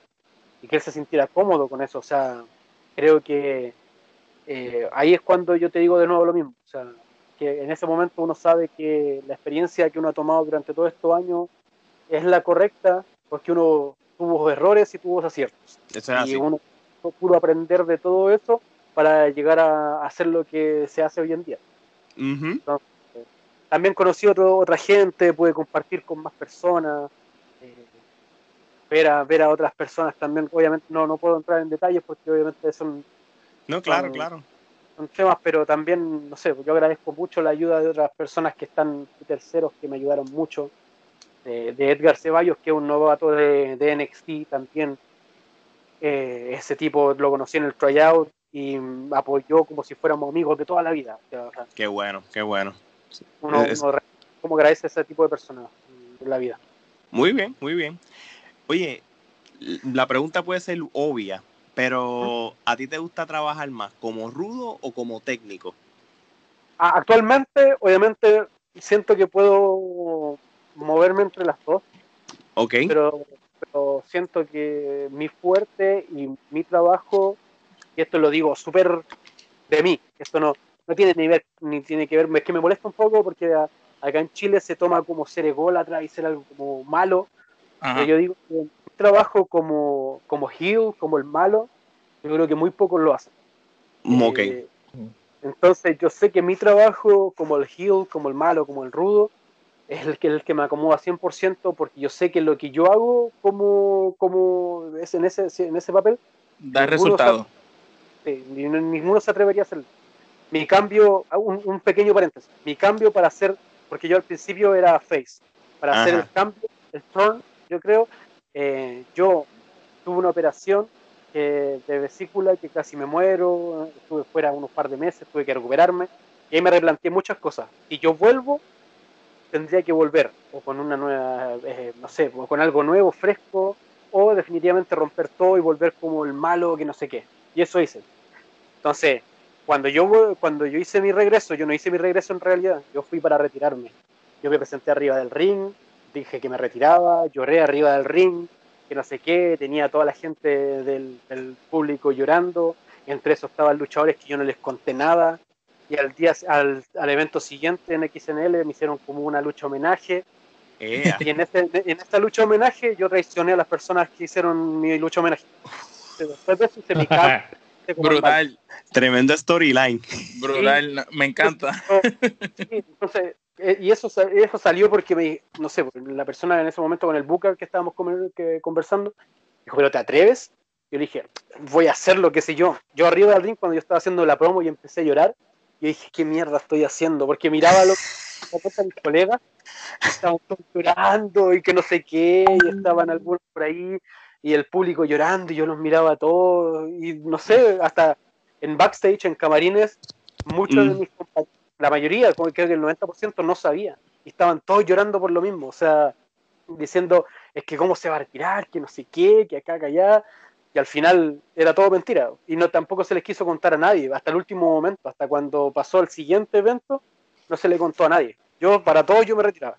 y que él se sintiera cómodo con eso. O sea, creo que eh, ahí es cuando yo te digo de nuevo lo mismo. O sea, que en ese momento uno sabe que la experiencia que uno ha tomado durante todos estos años es la correcta porque uno tuvo errores y tuvo aciertos. y uno pudo aprender de todo eso para llegar a hacer lo que se hace hoy en día. también conocí otro, otra gente, pude compartir con más personas, eh, ver, a, ver a otras personas también. Obviamente no, no puedo entrar en detalles porque obviamente son no, claro, claro. Son temas, pero también, no sé, yo agradezco mucho la ayuda de otras personas que están terceros, que me ayudaron mucho. De, Edgar Ceballos, que es un novato de, de NXT también. Eh, ese tipo lo conocí en el tryout y apoyó como si fuéramos amigos de toda la vida. qué bueno, qué bueno. Uno, como agradece a ese tipo de personas en la vida. Muy bien, muy bien. Oye, la pregunta puede ser obvia, pero, ¿a ti te gusta trabajar más como rudo o como técnico? Ah, actualmente, obviamente, siento que puedo moverme entre las dos. Ok. Pero, siento que mi fuerte y mi trabajo, y esto lo digo súper de mí, esto no, no tiene ni, ver, ni tiene que ver, es que me molesta un poco porque acá en Chile se toma como ser ególatra y ser algo como malo. Pero yo digo que trabajo como, como heel, como el malo, yo creo que muy pocos lo hacen. Mm, ok. Eh, entonces yo sé que mi trabajo como el heel, como el malo, como el rudo, es el que, el que me acomoda 100% porque yo sé que lo que yo hago como, como es en, ese, en ese papel... Da resultado. Sí, ninguno se atrevería a hacerlo. Mi cambio, un, un, pequeño paréntesis, mi cambio para hacer, porque yo al principio era face, para hacer el cambio, el turn, yo creo, eh, yo tuve una operación de vesícula que casi me muero, estuve fuera unos par de meses, tuve que recuperarme y ahí me replanteé muchas cosas. Si yo vuelvo, tendría que volver o con una nueva, eh, no sé, o con algo nuevo, fresco, o definitivamente romper todo y volver como el malo que no sé qué. Y eso hice. Entonces, cuando yo, cuando yo hice mi regreso, yo no hice mi regreso en realidad, yo fui para retirarme. Yo me presenté arriba del ring, dije que me retiraba, lloré arriba del ring, que no sé qué, tenía toda la gente del, público llorando, entre esos estaban luchadores que yo no les conté nada, y al día al, evento siguiente en XNL me hicieron como una lucha homenaje, y en, este, en esta lucha homenaje yo traicioné a las personas que hicieron mi lucha homenaje. Después de eso hice mi Brutal. Tremendo storyline. Brutal, me encanta. Entonces, eh, y eso, eso salió porque, me, no sé, la persona en ese momento con el Booker que estábamos conversando, dijo, pero ¿te atreves? Yo le dije, voy a hacer lo que sé yo. Yo arriba del ring, cuando yo estaba haciendo la promo y empecé a llorar, yo dije, ¿qué mierda estoy haciendo? Porque miraba a los a mis colegas, estaban llorando y que no sé qué, y estaban algunos por ahí, y el público llorando, y yo los miraba a todos, y no sé, hasta en backstage, en camarines, muchos de mm. mis compañeros la mayoría, creo que el 90% no sabía. Y estaban todos llorando por lo mismo. O sea, diciendo, es que cómo se va a retirar, que no sé qué, que acá, que allá. Y al final era todo mentira. Y no tampoco se les quiso contar a nadie. Hasta el último momento, hasta cuando pasó el siguiente evento, no se le contó a nadie. Yo, para todos, yo me retiraba.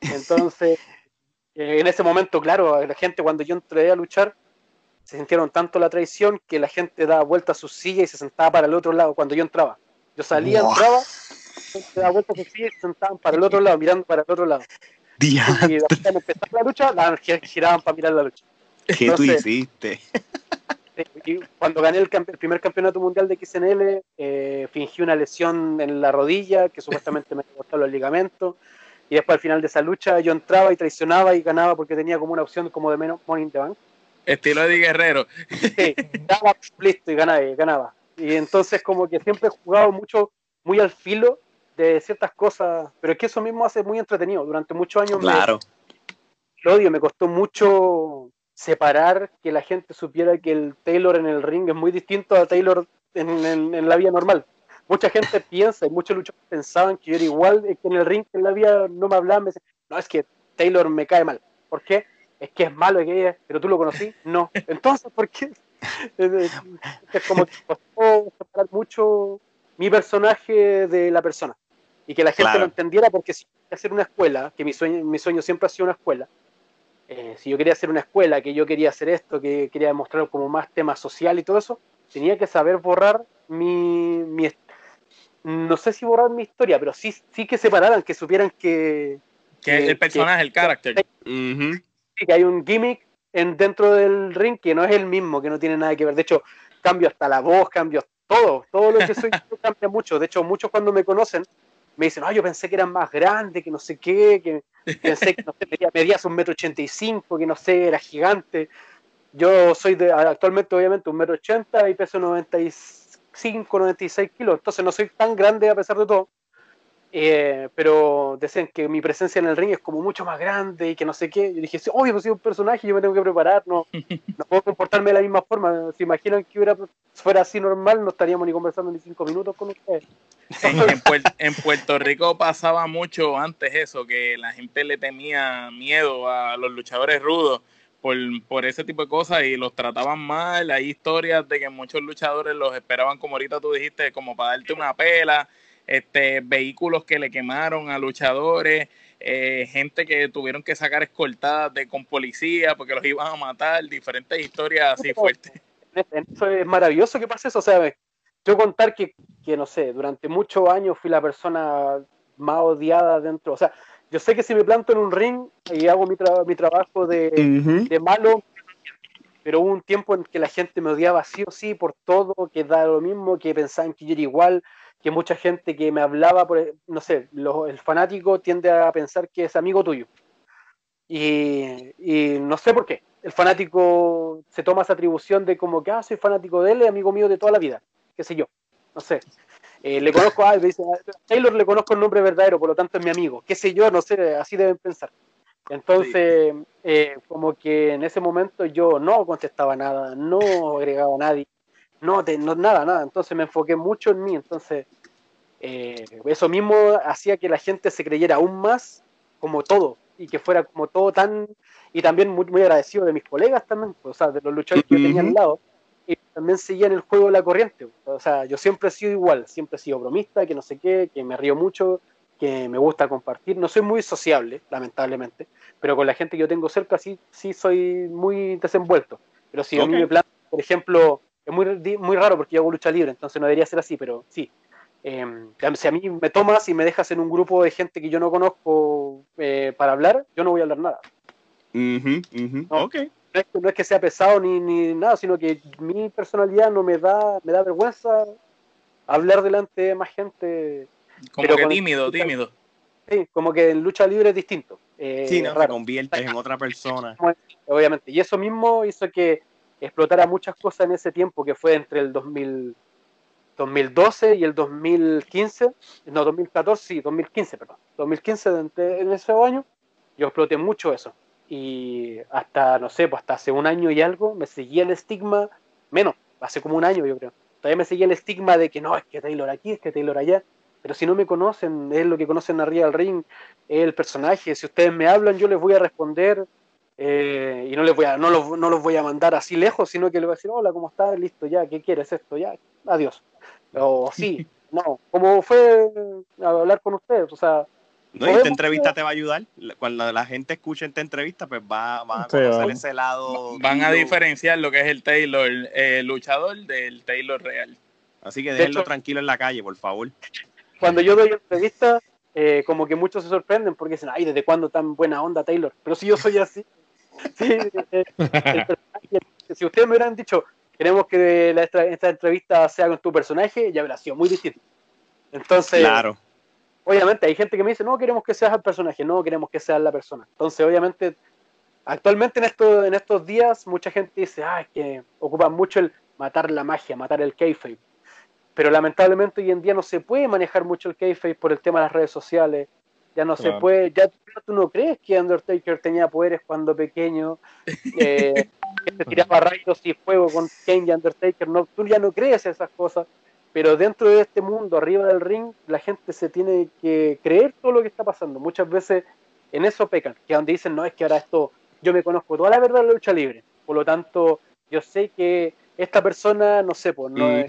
Entonces, eh, en ese momento, claro, la gente cuando yo entré a luchar, se sintieron tanto la traición que la gente daba vuelta a su silla y se sentaba para el otro lado cuando yo entraba. Yo salía, entraba, se daba vuelta a su silla y se sentaban para el otro lado, mirando para el otro lado. Y después cuando empezaba la lucha, la, giraban para mirar la lucha. ¿Qué tú hiciste? cuando gané el, primer campeonato mundial de XNL, eh, fingí una lesión en la rodilla que supuestamente me cortó los ligamentos. Y después al final de esa lucha yo entraba y traicionaba y ganaba porque tenía como una opción como de menos money in the bank. Estilo de Guerrero. Sí, daba listo y ganaba, y ganaba. Y entonces como que siempre he jugado mucho, muy al filo de ciertas cosas, pero es que eso mismo hace muy entretenido. Durante muchos años claro. me, odio, me costó mucho separar que la gente supiera que el Taylor en el ring es muy distinto a Taylor en, en, la vida normal. Mucha gente piensa y muchos luchadores pensaban que yo era igual que en el ring, que en la vida no me hablaban, me decían, no, es que Taylor me cae mal. ¿Por qué? Es que es malo, que ella, pero tú lo conocí. No. Entonces, ¿por qué? Es como que costó separar mucho mi personaje de la persona y que la gente lo entendiera porque si quería hacer una escuela, que mi sueño, mi sueño siempre ha sido una escuela, eh, si yo quería hacer una escuela, que yo quería hacer esto, que quería demostrar como más tema social y todo eso, tenía que saber borrar mi, mi no sé si borrar mi historia, pero sí, sí que separaran, que supieran que... Que, el personaje, el carácter. que hay un gimmick en, dentro del ring que no es el mismo, que no tiene nada que ver. De hecho, cambio hasta la voz, cambio todo, todo lo que soy cambia mucho. De hecho, muchos cuando me conocen me dicen, ah, yo pensé que eran más grandes, que no sé qué, que pensé que no sé, medías un metro ochenta y cinco, que no sé, era gigante. Yo soy de, actualmente obviamente un metro ochenta y peso 95, 96 kilos, entonces no soy tan grande a pesar de todo. Eh, pero decían que mi presencia en el ring es como mucho más grande y que no sé qué. Yo dije, sí, obvio, pues soy un personaje, yo me tengo que preparar, no, no puedo comportarme de la misma forma. ¿Se imaginan que hubiera, fuera así normal? No estaríamos ni conversando ni cinco minutos con ustedes. En, Puerto, Rico pasaba mucho antes eso, que la gente le tenía miedo a los luchadores rudos. Por, por, ese tipo de cosas y los trataban mal. Hay historias de que muchos luchadores los esperaban, como ahorita tú dijiste, como para darte una pela este, vehículos que le quemaron a luchadores, eh, gente que tuvieron que sacar escoltadas de, con policía porque los iban a matar, diferentes historias así fuertes. Eso es maravilloso que pase eso, o sea, yo contar que, que, no sé, durante muchos años fui la persona más odiada dentro, o sea, yo sé que si me planto en un ring y hago mi, mi trabajo de, de malo, pero hubo un tiempo en que la gente me odiaba sí o sí por todo, que da lo mismo, que pensaban que yo era igual, que mucha gente que me hablaba, por, no sé, el fanático tiende a pensar que es amigo tuyo. Y, no sé por qué. El fanático se toma esa atribución de como que, ah, soy fanático de él, es amigo mío de toda la vida, qué sé yo, no sé. Eh, le conozco a, dice, Taylor le conozco el nombre verdadero, por lo tanto es mi amigo, qué sé yo, no sé, así deben pensar. Entonces, eh, como que en ese momento yo no contestaba nada, no agregaba a nadie, no, no, nada, nada. Entonces me enfoqué mucho en mí. Entonces, eh, eso mismo hacía que la gente se creyera aún más como todo y que fuera como todo tan. Y también muy, muy agradecido de mis colegas también, o sea, de los luchadores que yo tenía al lado. Y también seguían el juego de la corriente. O sea, yo siempre he sido igual, siempre he sido bromista, que no sé qué, que me río mucho, que me gusta compartir. No soy muy sociable, lamentablemente, pero con la gente que yo tengo cerca sí, sí soy muy desenvuelto. Pero si a mí me plan, por ejemplo, es muy, muy raro porque yo hago lucha libre, entonces no debería ser así, pero sí. Eh, si a mí me tomas y me dejas en un grupo de gente que yo no conozco eh, para hablar, yo no voy a hablar nada. no, es que, sea pesado ni, ni, nada, sino que mi personalidad no me da, me da vergüenza hablar delante de más gente. Como que tímido, tímido. Sí, como que en lucha libre es distinto. Eh, sí, no, te conviertes en otra persona. Obviamente. Y eso mismo hizo que explotara muchas cosas en ese tiempo, que fue entre el 2000, 2012 y el 2015, no, 2014, sí, 2015, perdón, 2015 en ese año, yo exploté mucho eso. Y hasta, no sé, pues hasta hace un año y algo me seguía el estigma, menos, hace como un año yo creo, todavía me seguía el estigma de que no, es que Taylor aquí, es que Taylor allá, pero si no me conocen, es lo que conocen arriba del ring, es el personaje, si ustedes me hablan yo les voy a responder eh, y no les voy a, no los, no los voy a mandar así lejos, sino que les voy a decir, hola, ¿cómo estás? Listo, ya, ¿qué quieres esto? Ya, adiós. O sí, no, como fue hablar con ustedes, o sea, No, y esta entrevista te va a ayudar. Cuando la gente escuche esta entrevista, pues va, a conocer ese lado. Van a diferenciar lo que es el Taylor el luchador del Taylor real. Así que déjenlo tranquilo en la calle, por favor. Cuando yo doy entrevistas, eh, como que muchos se sorprenden porque dicen, ay, ¿desde cuándo tan buena onda Taylor? Pero si yo soy así. Si ustedes me hubieran dicho, queremos que esta entrevista sea con tu personaje, ya hubiera sido muy distinto. Entonces, claro obviamente hay gente que me dice, no queremos que seas el personaje, no queremos que seas la persona. Entonces, obviamente, actualmente en, esto, en estos días, mucha gente dice, ah, es que ocupa mucho el matar la magia, matar el kayfabe. Pero lamentablemente hoy en día no se puede manejar mucho el kayfabe por el tema de las redes sociales. Ya no se puede, ya tú no crees que Undertaker tenía poderes cuando pequeño, eh, que se tiraba rayos y fuego con Kane y Undertaker, no, tú ya no crees esas cosas pero dentro de este mundo, arriba del ring, la gente se tiene que creer todo lo que está pasando. Muchas veces en eso pecan, que donde dicen, no, es que ahora esto, yo me conozco toda la verdad de la lucha libre, por lo tanto, yo sé que esta persona, no sé, pues, no es,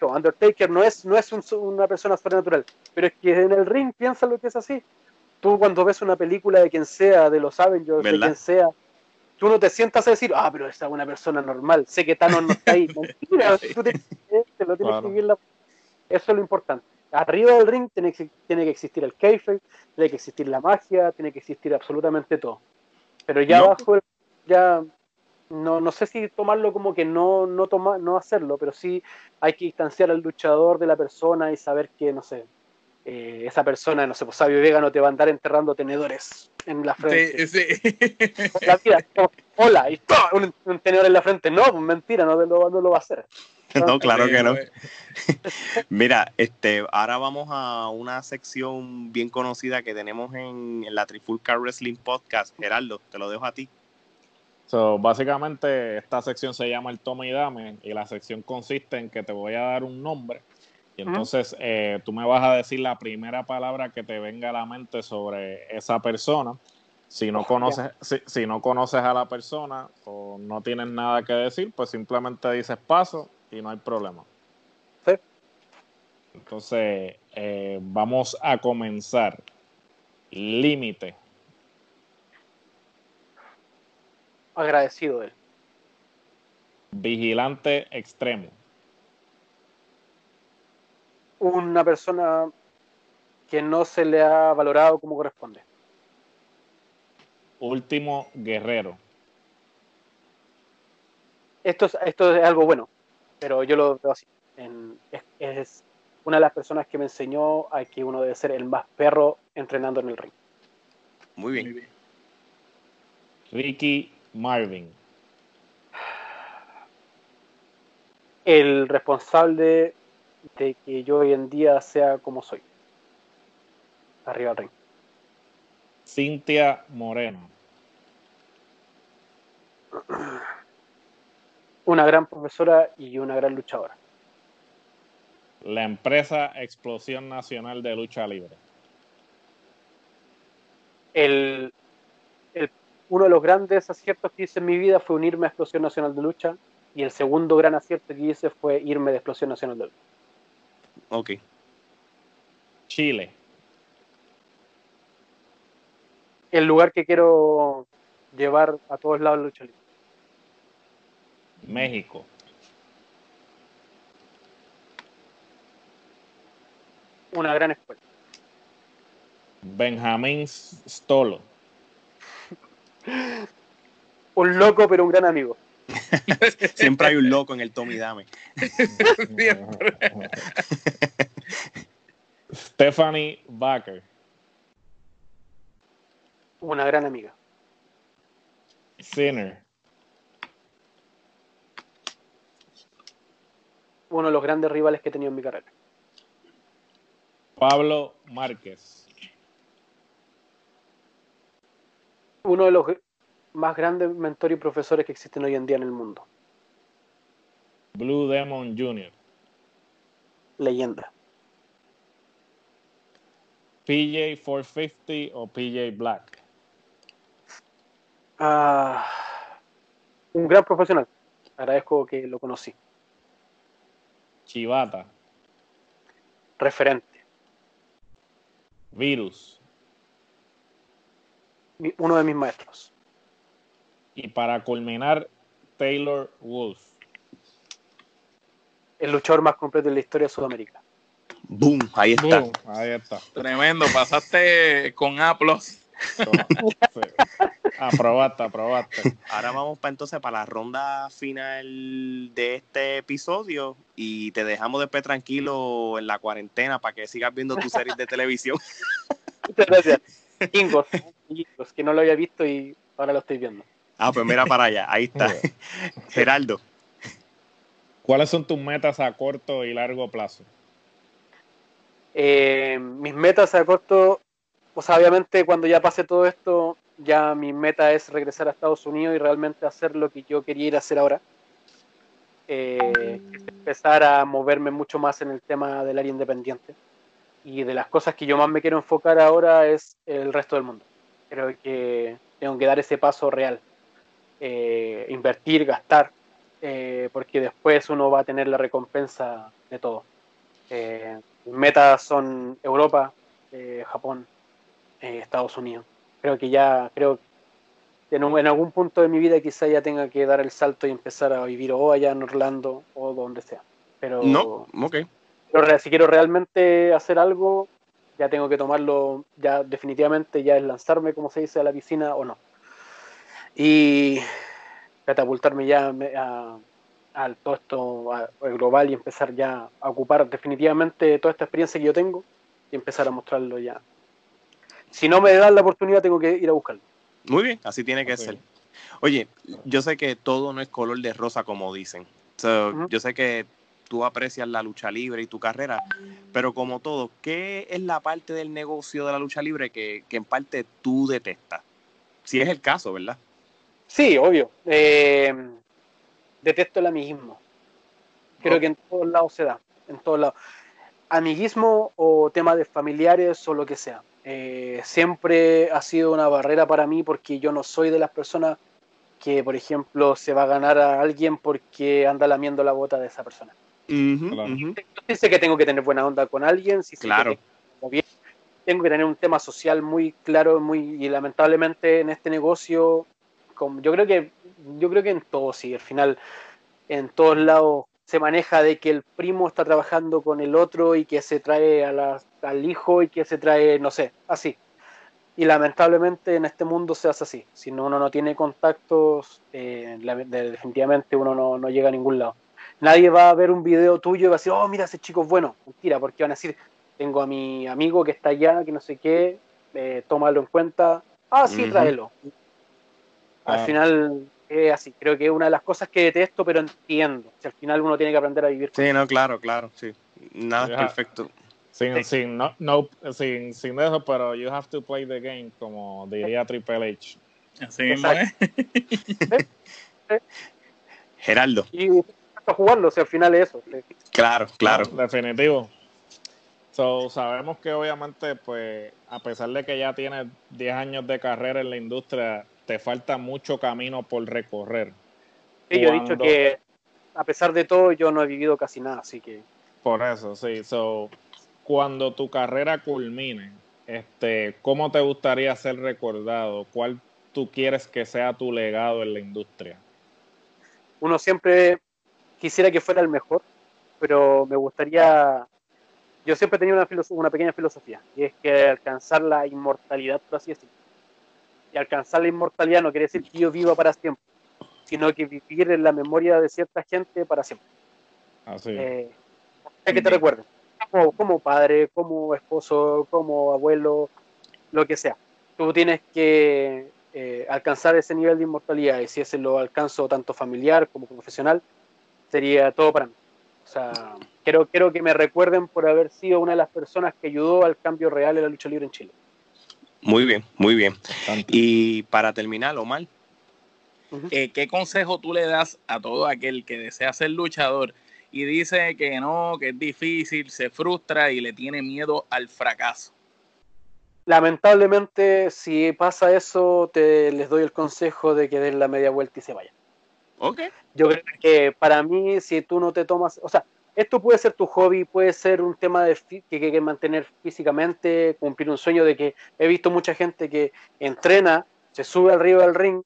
Undertaker no es, no es una persona sobrenatural, pero es que en el ring piensa lo que es así. Tú cuando ves una película de quien sea, de los Avengers, de quien sea, tú no te sientas a decir, ah, pero esa es una persona normal, sé que Thanos no está ahí. Mentira, tú te, lo tienes que vivir Eso es lo importante. Arriba del ring tiene que, tiene que existir el kayfabe, tiene que existir la magia, tiene que existir absolutamente todo. Pero ya abajo, ya no, no sé si tomarlo como que no, no, toma, no hacerlo, pero sí hay que distanciar al luchador de la persona y saber que, no sé, eh, esa persona, no sé, pues Sabio Vega no te va a andar enterrando tenedores en la frente. Sí, hola, y un, tenedor en la frente. No, pues mentira, no, no, lo va a hacer. No, claro que no. Mira, este, ahora vamos a una sección bien conocida que tenemos en, en la Trifulca Wrestling Podcast. Gerardo, te lo dejo a ti. So, básicamente, esta sección se llama el Toma y Dame, y la sección consiste en que te voy a dar un nombre y entonces eh, tú me vas a decir la primera palabra que te venga a la mente sobre esa persona. Si no, conoces, si, no conoces a la persona o no tienes nada que decir, pues simplemente dices paso y no hay problema. Sí. Entonces, eh, vamos a comenzar. Límite. Agradecido de él. Vigilante extremo una persona que no se le ha valorado como corresponde. Último guerrero. Esto es, esto es algo bueno, pero yo lo veo así. es, una de las personas que me enseñó a que uno debe ser el más perro entrenando en el ring. Muy bien. Muy bien. Ricky Marvin. El responsable de que yo hoy en día sea como soy. Arriba al ring. Cintia Moreno. Una gran profesora y una gran luchadora. La empresa Explosión Nacional de Lucha Libre. El, uno de los grandes aciertos que hice en mi vida fue unirme a Explosión Nacional de Lucha y el segundo gran acierto que hice fue irme de Explosión Nacional de Lucha. Ok. Chile. El lugar que quiero llevar a todos lados lucha libre. México. Una gran escuela. Benjamín Stolo. un loco pero un gran amigo. Siempre hay un loco en el Tommy Dame. Stephanie Baker. Una gran amiga. Sinner. Uno de los grandes rivales que he tenido en mi carrera. Pablo Márquez. Uno de los más grandes mentores y profesores que existen hoy en día en el mundo. Blue Demon Jr. Leyenda. PJ 450 o PJ Black. Ah, un gran profesional. Agradezco que lo conocí. Chivata. Referente. Virus. Uno de mis maestros. Y para culminar, Taylor Wolf. El luchador más completo de la historia de Sudamérica. Boom, ahí está. ahí está. Tremendo, pasaste con Aplos. Aprobaste, aprobaste. Ahora vamos para entonces para la ronda final de este episodio y te dejamos después tranquilo en la cuarentena para que sigas viendo tus series de televisión. Muchas gracias. Kingos, que no lo había visto y ahora lo estoy viendo. Ah, pues mira para allá, ahí está. Geraldo. ¿Cuáles son tus metas a corto y largo plazo? Eh, mis metas a corto, pues obviamente cuando ya pase todo esto, ya mi meta es regresar a Estados Unidos y realmente hacer lo que yo quería ir a hacer ahora. Eh, empezar a moverme mucho más en el tema del área independiente. Y de las cosas que yo más me quiero enfocar ahora es el resto del mundo. Creo que tengo que dar ese paso real. Eh, invertir, gastar, eh, porque después uno va a tener la recompensa de todo. mis metas son Europa, Japón, Estados Unidos creo que ya, creo que en, en, algún punto de mi vida quizá ya tenga que dar el salto y empezar a vivir o allá en Orlando o donde sea. Pero, no, ok. Pero si quiero realmente hacer algo, ya tengo que tomarlo, ya definitivamente ya es lanzarme, como se dice, a la piscina o no. Y catapultarme ya a, a todo esto global y empezar ya a ocupar definitivamente toda esta experiencia que yo tengo y empezar a mostrarlo ya si no me dan la oportunidad, tengo que ir a buscarlo. Muy bien, así tiene que ser. Oye, yo sé que todo no es color de rosa, como dicen. Yo sé que tú aprecias la lucha libre y tu carrera, pero como todo, ¿qué es la parte del negocio de la lucha libre que, en parte tú detestas? Si es el caso, ¿verdad? Sí, obvio. Eh, detesto el amiguismo. Creo que en todos lados se da, en todos lados. Amiguismo o tema de familiares o lo que sea. Eh, siempre ha sido una barrera para mí porque yo no soy de las personas que, por ejemplo, se va a ganar a alguien porque anda lamiendo la bota de esa persona. Uh que tengo que tener buena onda con alguien, si claro. tengo que tener un tema social muy claro, muy y lamentablemente en este negocio, como, yo creo que yo creo que en todo sí, al final en todos lados se maneja de que el primo está trabajando con el otro y que se trae al hijo y que se trae, no sé, así. Y lamentablemente en este mundo se hace así. Si uno no tiene contactos, eh, definitivamente uno no, llega a ningún lado. Nadie va a ver un video tuyo y va a decir, oh, mira, ese chico es bueno. Mentira, porque van a decir, tengo a mi amigo que está allá, que no sé qué, eh, tómalo en cuenta. Ah, sí, tráelo. Al ah. final es así. Creo que es una de las cosas que detesto, pero entiendo. Si al final uno tiene que aprender a vivir. sí, no, claro, claro, sí. Nada es perfecto. Sin, sin, no, no, sin, sin eso, pero you have to play the game, como diría Triple H. Así mismo, ¿eh? Geraldo. Y jugarlo, si al final es eso. Claro, claro. definitivo. So, sabemos que obviamente, pues, a pesar de que ya tienes 10 años de carrera en la industria, te falta mucho camino por recorrer. Sí, yo he dicho que a pesar de todo yo no he vivido casi nada, así que... Por eso, sí. So, cuando tu carrera culmine, este, ¿cómo te gustaría ser recordado? ¿Cuál tú quieres que sea tu legado en la industria? Uno siempre quisiera que fuera el mejor, pero me gustaría... Yo siempre he tenido una, una pequeña filosofía, y es que alcanzar la inmortalidad, por así decirlo y alcanzar la inmortalidad no quiere decir que yo viva para siempre, sino que vivir en la memoria de cierta gente para siempre. Así. Eh, que te recuerden, como, padre, como esposo, como abuelo, lo que sea. Tú tienes que eh, alcanzar ese nivel de inmortalidad y si ese lo alcanzo tanto familiar como profesional, sería todo para mí. O sea, quiero, quiero que me recuerden por haber sido una de las personas que ayudó al cambio real en la lucha libre en Chile. Muy bien, muy bien. Y para terminar, Omar. Eh, ¿Qué consejo tú le das a todo aquel que desea ser luchador y dice que no, que es difícil, se frustra y le tiene miedo al fracaso? Lamentablemente, si pasa eso, te les doy el consejo de que den la media vuelta y se vayan. Ok. Yo creo que para mí, si tú no te tomas, o sea, esto puede ser tu hobby, puede ser un tema de que, hay que mantener físicamente, cumplir un sueño de que he visto mucha gente que entrena, se sube arriba del ring,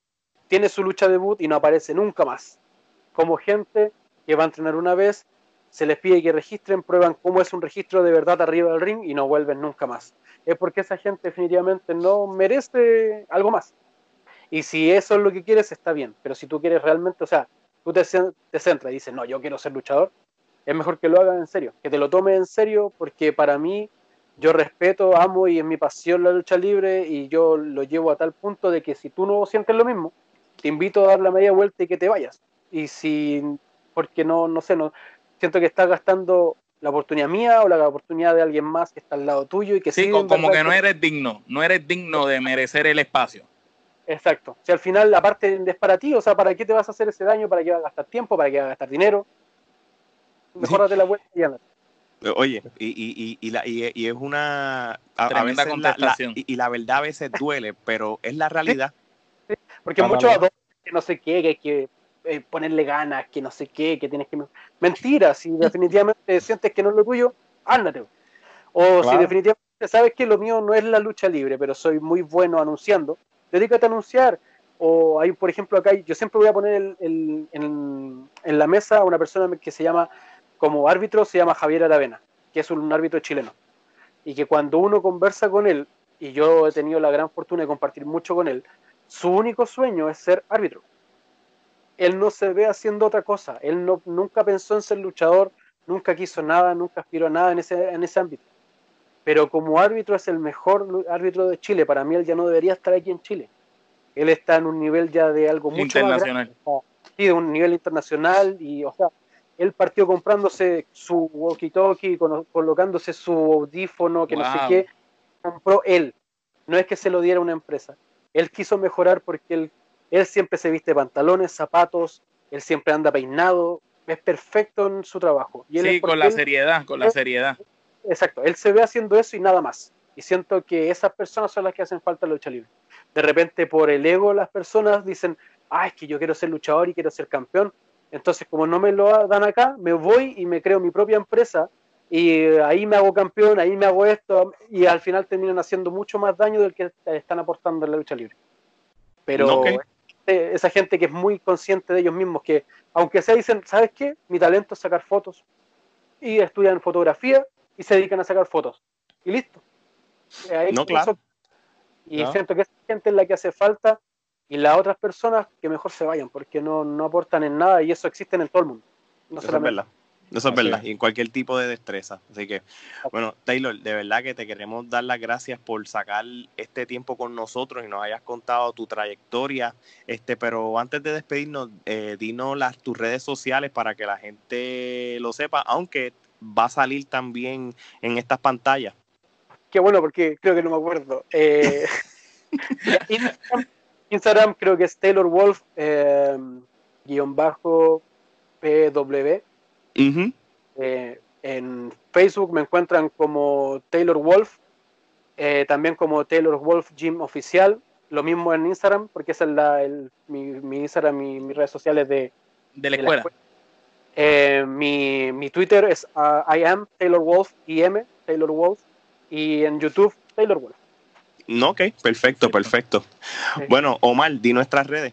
tiene su lucha debut y no aparece nunca más. Como gente que va a entrenar una vez, se les pide que registren, prueban cómo es un registro de verdad arriba del ring y no vuelven nunca más. Es porque esa gente definitivamente no merece algo más. Y si eso es lo que quieres, está bien. Pero si tú quieres realmente, o sea, tú te, te centras y dices, no, yo quiero ser luchador, es mejor que lo hagas en serio, que te lo tomes en serio, porque para mí yo respeto, amo y es mi pasión la lucha libre y yo lo llevo a tal punto de que si tú no sientes lo mismo, te invito a dar la media vuelta y que te vayas. Y si, porque no, no sé, no, siento que estás gastando la oportunidad mía o la oportunidad de alguien más que está al lado tuyo y que sí, como que no eres digno, no eres digno de merecer el espacio. Exacto. Si al final la parte es para ti, o sea, ¿para qué te vas a hacer ese daño? ¿Para qué vas a gastar tiempo? ¿Para qué vas a gastar dinero? Mejorate la vuelta y anda. Oye, y, y, y, la, y, es una... Tremenda contestación. y, la verdad a veces duele, pero es la realidad. Porque muchos que no sé qué, que hay que eh, ponerle ganas, que no sé qué, que tienes que... Mentira, si definitivamente sientes que no es lo tuyo, ándate. O si definitivamente sabes que lo mío no es la lucha libre, pero soy muy bueno anunciando, dedícate a anunciar. O hay, por ejemplo, acá, yo siempre voy a poner en, la mesa a una persona que se llama como árbitro se llama Javier Aravena, que es un árbitro chileno. Y que cuando uno conversa con él, y yo he tenido la gran fortuna de compartir mucho con él, su único sueño es ser árbitro. Él no se ve haciendo otra cosa. Él nunca pensó en ser luchador, nunca quiso nada, nunca aspiró a nada en ese ámbito. Pero como árbitro es el mejor árbitro de Chile. Para mí él ya no debería estar aquí en Chile. Él está en un nivel ya de algo mucho internacional. más grande. Sí, de un nivel internacional y, o sea, él partió comprándose su walkie-talkie, colocándose su audífono, que no sé qué, compró él. No es que se lo diera una empresa. Él quiso mejorar porque él, él siempre se viste pantalones, zapatos, él siempre anda peinado, es perfecto en su trabajo. Y sí, con la seriedad, con la seriedad. Exacto, él se ve haciendo eso y nada más. Y siento que esas personas son las que hacen falta en la lucha libre. De repente, por el ego, las personas dicen, ah, es que yo quiero ser luchador y quiero ser campeón. Entonces, como no me lo dan acá, me voy y me creo mi propia empresa y ahí me hago campeón, ahí me hago esto y al final terminan haciendo mucho más daño del que están aportando en la lucha libre. Pero esa gente que es muy consciente de ellos mismos, que aunque se dicen, ¿sabes qué? Mi talento es sacar fotos y estudian fotografía y se dedican a sacar fotos. Y listo. no, claro. y siento que esa gente es la que hace falta y las otras personas que mejor se vayan porque no, no aportan en nada y eso existe en todo el mundo. eso es verdad. Eso es verdad, y en cualquier tipo de destreza. Así que, bueno, Taylor, de verdad que te queremos dar las gracias por sacar este tiempo con nosotros y nos hayas contado tu trayectoria. Este, pero antes de despedirnos, eh, dinos las, tus redes sociales para que la gente lo sepa, aunque va a salir también en estas pantallas. Qué bueno, porque creo que no me acuerdo. Eh, Instagram creo que es Taylor Wolf eh, guion bajo PW. Eh, en Facebook me encuentran como Taylor Wolf, también como Taylor Wolf Gym Oficial. Lo mismo en Instagram, porque esa es la, el, mi, mi, Instagram, mi, mis redes sociales de, de la escuela. Mi, mi, Twitter es uh, I am Taylor Wolf, IM, Taylor Wolf, y en YouTube, Taylor Wolf. No, ok, perfecto, perfecto. Bueno, Omar, di nuestras redes.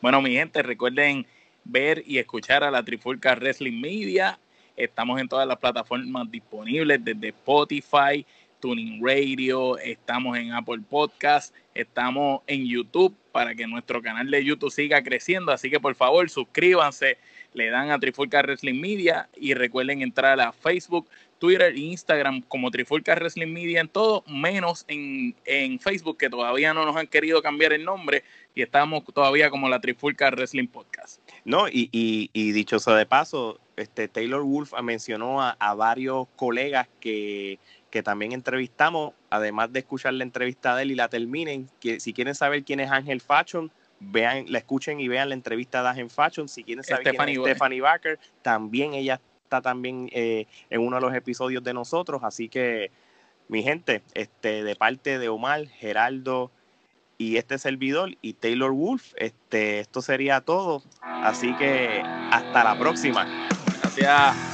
Bueno, mi gente, recuerden ver y escuchar a la Trifulca Wrestling Media. Estamos en todas las plataformas disponibles, desde Spotify, Tuning Radio, estamos en Apple Podcast, estamos en YouTube para que nuestro canal de YouTube siga creciendo. Así que por favor, suscríbanse, le dan a Trifulca Wrestling Media y recuerden entrar a Facebook, Twitter e Instagram como Trifulca Wrestling Media en todo, menos en, Facebook, que todavía no nos han querido cambiar el nombre y estamos todavía como la Trifulca Wrestling Podcast. No, y, y, y dichoso de paso, este Taylor Wolf mencionó a, varios colegas que, que, también entrevistamos, además de escuchar la entrevista de él y la terminen, que si quieren saber quién es Ángel Fashion, vean, la escuchen y vean la entrevista de Ángel Fashion. Si quieren saber quién es Stephanie Baker, también ella está también eh, en uno de los episodios de nosotros. Así que, mi gente, este, de parte de Omar, Geraldo y este servidor y Taylor Wolf, este, esto sería todo. Así que hasta la próxima. Gracias.